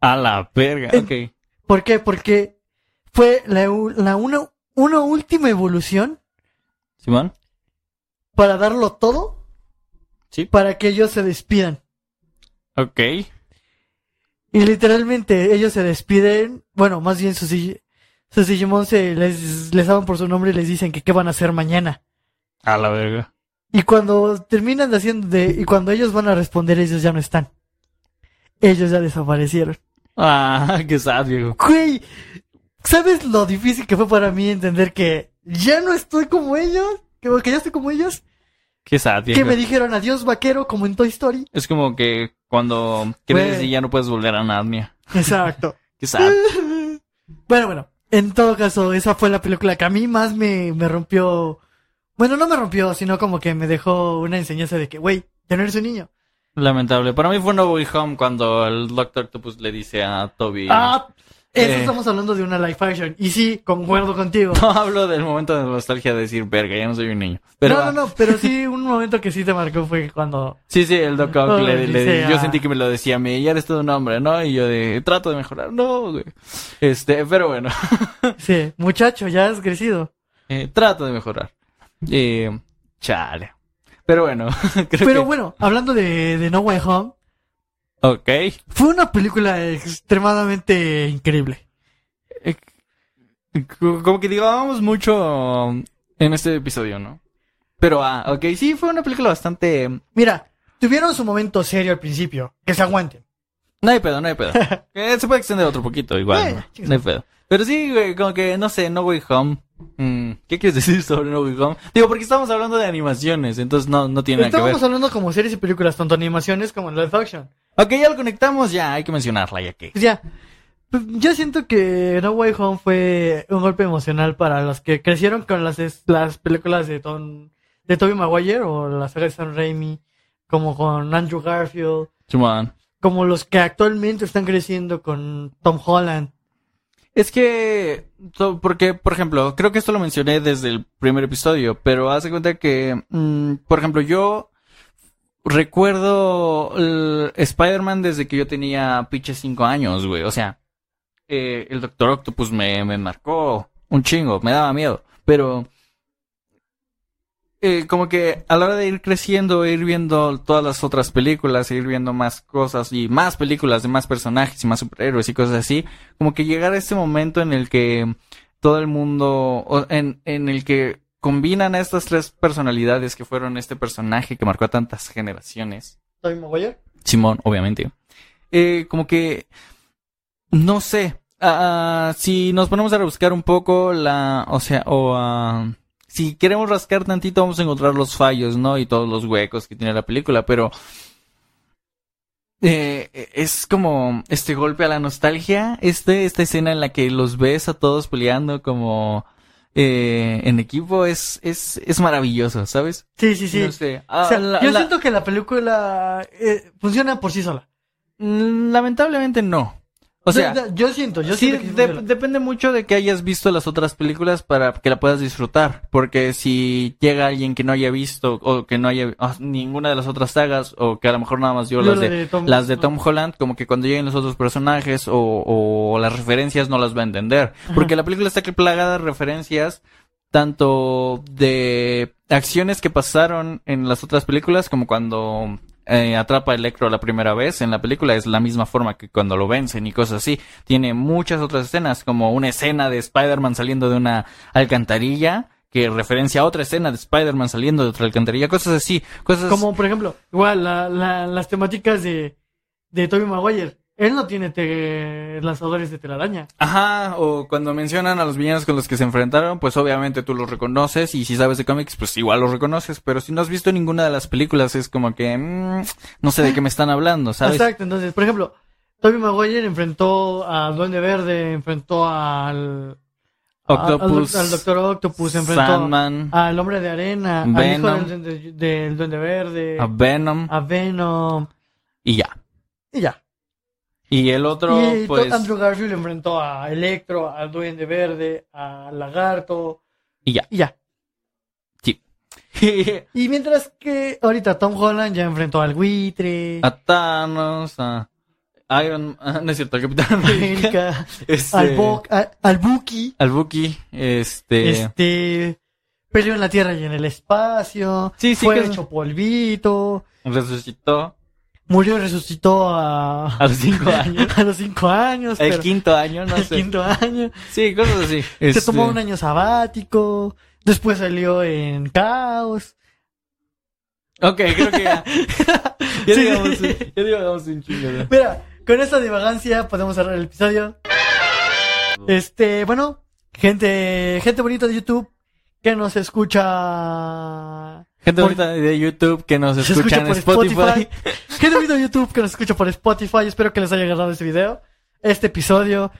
A la verga. En- Ok. ¿Por qué? Porque fue la, la una, una última evolución Simón. para darlo todo Sí. para que ellos se despidan. Ok. Y literalmente ellos se despiden, bueno, más bien sus, sus Digimon se les, les hablan por su nombre y les dicen que qué van a hacer mañana. A la verga. Y cuando terminan de haciendo de, y cuando ellos van a responder, ellos ya no están. Ellos ya desaparecieron. Ah, qué sad, viejo. Güey, ¿sabes lo difícil que fue para mí entender que ya no estoy como ellos? Que, que ya estoy como ellos. Qué sad, viejo. Que me dijeron adiós vaquero como en Toy Story. Es como que cuando crees y ya no puedes volver a Narnia. Exacto. Qué sad. bueno, bueno. En todo caso, esa fue la película que a mí más me, me rompió. Bueno, no me rompió, sino como que me dejó una enseñanza de que, güey, ya no eres un niño. Lamentable. Para mí fue No Way Home cuando el Doctor Octopus le dice a Toby. Ah, eso Eh. estamos hablando de una live action. Y sí, concuerdo contigo. No hablo del momento de nostalgia de decir, verga, ya no soy un niño. Pero, no, no, no, pero sí, un momento que sí te marcó fue cuando. Sí, sí, el Doc Ock le, le- yo sentí que me lo decía a mí, ya eres todo un hombre, ¿no? Y yo de, trato de mejorar, no, güey. Este, pero bueno, Sí, muchacho, ya has crecido. eh, trato de mejorar. Eh, chale. Pero bueno, creo Pero que... bueno, hablando de, de No Way Home, Ok. fue una película extremadamente increíble. Eh, co- Como que digábamos mucho en este episodio, ¿no? Pero, ah, ok, sí, fue una película bastante... Mira, tuvieron su momento serio al principio, que se aguanten. No hay pedo, no hay pedo. Eh, se puede extender otro poquito, igual. No hay pedo. Pero sí, güey, como que, no sé, No Way Home. Mm, ¿Qué quieres decir sobre No Way Home? Digo, porque estamos hablando de animaciones, entonces no, no tiene nada que ver. Estábamos hablando como series y películas, tanto animaciones como en live action. Ok, ya lo conectamos, ya, hay que mencionarla, ya que. Pues ya, pues yo siento que No Way Home fue un golpe emocional para los que crecieron con las, las películas de Tom, de Tobey Maguire o la saga de Sam Raimi, como con Andrew Garfield, como los que actualmente están creciendo con Tom Holland. Es que, porque, por ejemplo, creo que esto lo mencioné desde el primer episodio, pero haz de cuenta que, mm, por ejemplo, yo recuerdo Spider-Man desde que yo tenía pinche cinco años, güey. O sea, eh, el Doctor Octopus me, me marcó un chingo, me daba miedo, pero eh, como que a la hora de ir creciendo, ir viendo todas las otras películas, ir viendo más cosas y más películas de más personajes y más superhéroes y cosas así, como que llegar a este momento en el que todo el mundo, en, en el que combinan a estas tres personalidades que fueron este personaje que marcó a tantas generaciones. Tobey Maguire. Simón, obviamente. Eh, como que, no sé, ah, si nos ponemos a rebuscar un poco la, o sea, o ah, si queremos rascar tantito vamos a encontrar los fallos, ¿no? Y todos los huecos que tiene la película, pero eh, es como este golpe a la nostalgia, este, esta escena en la que los ves a todos peleando como eh, en equipo es, es, es maravilloso, ¿sabes? Sí, sí, sí. No sé. O sea, la- yo la- siento que la película eh, funciona por sí sola. Mm, Lamentablemente no. O sea, yo, yo siento, yo sí, siento que de- depende mucho de que hayas visto las otras películas para que la puedas disfrutar. Porque si llega alguien que no haya visto o que no haya ah, ninguna de las otras sagas o que a lo mejor nada más vio Yo las la de, de Tom- las de Tom Holland, como que cuando lleguen los otros personajes o, o las referencias no las va a entender. Porque la película está plagada de referencias tanto de acciones que pasaron en las otras películas como cuando eh, atrapa a Electro la primera vez en la película es la misma forma que cuando lo vencen y cosas así. Tiene muchas otras escenas como una escena de Spider-Man saliendo de una alcantarilla que referencia a otra escena de Spider-Man saliendo de otra alcantarilla, cosas así, cosas Como por ejemplo, igual la, la- las temáticas de, de Tobey Maguire. Él no tiene te- lanzadores de telaraña. Ajá, o cuando mencionan a los villanos con los que se enfrentaron, pues obviamente tú los reconoces y si sabes de cómics, pues igual los reconoces, pero si no has visto ninguna de las películas es como que mm, no sé de qué me están hablando, ¿sabes? Exacto, entonces, por ejemplo, Tobey Maguire enfrentó al Duende Verde, enfrentó al, Octopus. Al, al Doctor Octopus enfrentó Sandman. al Hombre de Arena, al hijo Venom. del, Duende- del Duende Verde, A Venom. a Venom, Y ya. y ya. Y el otro, y pues. Andrew Garfield enfrentó a Electro, al Duende Verde, a Lagarto, Y ya. y ya. Sí. Y mientras que ahorita Tom Holland ya enfrentó al Buitre, a Thanos, a Iron ah, no es cierto, al Capitán América. América, Este, al, Bo- a- al Bucky, al Bucky, este. este, peleó en la Tierra y en el espacio, Sí, sí, fue que- hecho polvito, resucitó murió y resucitó a, a los cinco años. a los cinco años, El pero- quinto año, no el sé. quinto año. Sí, cosas así. Se Este, tomó un año sabático, después salió en Caos. Ok, creo que ya. Ya Sí, digamos, sí. ya digamos un chingo. ¿no? Mira, con esta divagancia podemos cerrar el episodio. Este, bueno, gente, gente bonita de YouTube que nos escucha. Gente bonita de YouTube que nos escucha en Spotify. Gente bonita de YouTube que nos escucha por Spotify. Espero que les haya agradado este video, este episodio,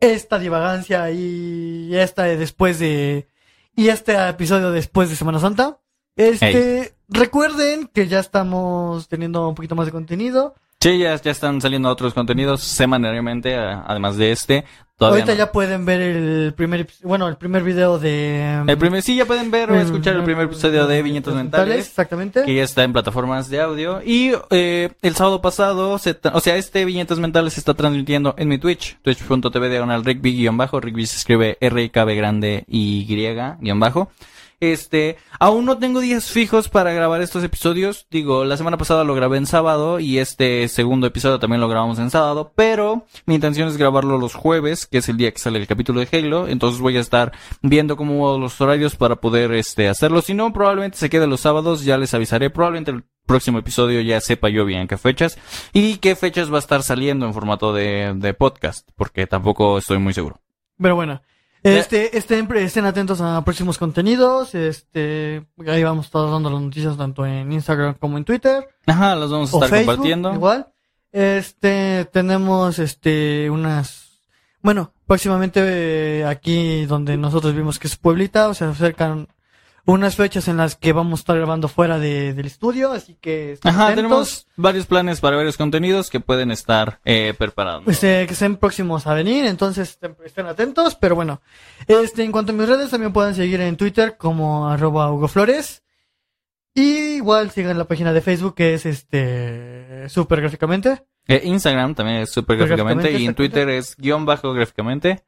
esta divagancia y esta de después de y este episodio después de Semana Santa. Este, recuerden que ya estamos teniendo un poquito más de contenido. Sí, ya, ya están saliendo otros contenidos semanalmente, a- además de este. Todavía Ahorita no. ya pueden ver el primer, bueno, el primer video de... El primer, sí, ya pueden ver o escuchar el primer episodio de Viñetas Mentales. Exactamente. que ya está en plataformas de audio. Y eh, el sábado pasado, se o sea, este Viñetas Mentales se está transmitiendo en mi Twitch, twitch.tv diagonal rigby-bajo, rigby se escribe R-I-K-B grande y Y-bajo. Este, aún no tengo días fijos para grabar estos episodios. Digo, la semana pasada lo grabé en sábado y este segundo episodio también lo grabamos en sábado. Pero mi intención es grabarlo los jueves, que es el día que sale el capítulo de Halo. Entonces voy a estar viendo cómo los horarios para poder este hacerlo. Si no, probablemente se quede los sábados. Ya les avisaré. Probablemente el próximo episodio ya sepa yo bien qué fechas y qué fechas va a estar saliendo en formato de podcast, porque tampoco estoy muy seguro. Pero bueno, este, estén, estén atentos a próximos contenidos. Este, ahí vamos a estar dando las noticias tanto en Instagram como en Twitter. Ajá, los vamos a estar Facebook, compartiendo. igual. Este, tenemos este, unas, bueno, próximamente eh, aquí donde nosotros vimos que es Pueblita, o sea, se acercan unas fechas en las que vamos a estar grabando fuera de, del estudio, así que estén Ajá, atentos. tenemos varios planes para varios contenidos que pueden estar eh, preparados. Este, que estén próximos a venir, entonces estén, estén atentos, pero bueno, este, en cuanto a mis redes, también pueden seguir en Twitter como arroba Hugo Flores. Y igual sigan la página de Facebook que es este, super gráficamente. Eh, Instagram también es gráficamente gráficamente, y en Twitter es guion bajo gráficamente.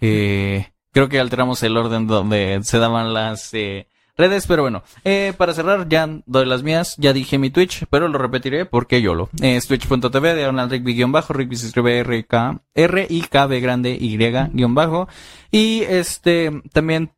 Eh, creo que alteramos el orden donde se daban las eh, redes, pero bueno, eh, para cerrar ya doy las mías, ya dije mi Twitch, pero lo repetiré porque yo lo. Es twitch.tv, diagonal rigby guion bajo, rigby se escribe R, K, R, I, K, B grande, Y, guion bajo. Y este, también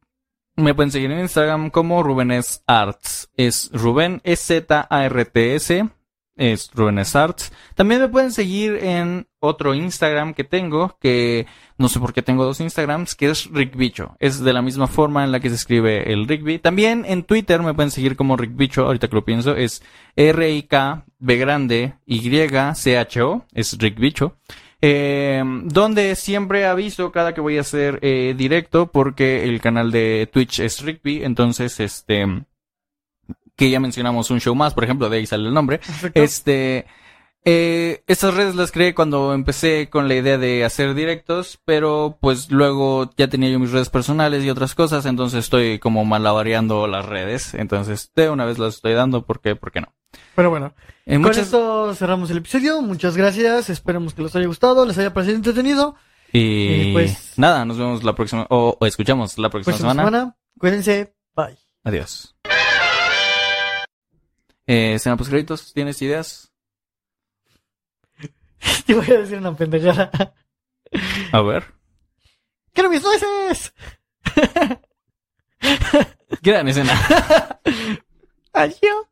me pueden seguir en Instagram como Rubenes Arts. Es Ruben, es Z-A-R-T-S. Es Rubenes Arts. También me pueden seguir en otro Instagram que tengo, que no sé por qué tengo dos Instagrams, que es Rick Bicho. Es de la misma forma en la que se escribe el Rigby. También en Twitter me pueden seguir como Rick Bicho, ahorita que lo pienso, es R-I-K, B grande, Y-C-H-O, es Rick Bicho. Eh, donde siempre aviso cada que voy a hacer eh, directo porque el canal de Twitch es Rigby, entonces este que ya mencionamos un show más, por ejemplo, de ahí sale el nombre. Perfecto. Este, eh, estas redes las creé cuando empecé con la idea de hacer directos, pero pues luego ya tenía yo mis redes personales y otras cosas, entonces estoy como malabareando las redes, entonces de una vez las estoy dando, ¿por qué? ¿Por qué no? Pero bueno, En con esto cerramos el episodio. Muchas gracias. Esperemos que les haya gustado, les haya parecido entretenido. Y y pues- nada, nos vemos la próxima, o, o escuchamos la próxima, Próxima semana. semana. Cuídense. Bye. Adiós. Eh, escena post créditos, ¿tienes ideas? Te voy a decir una pendejada. A ver. ¡Quiero mis nueces! Gran escena. Adiós.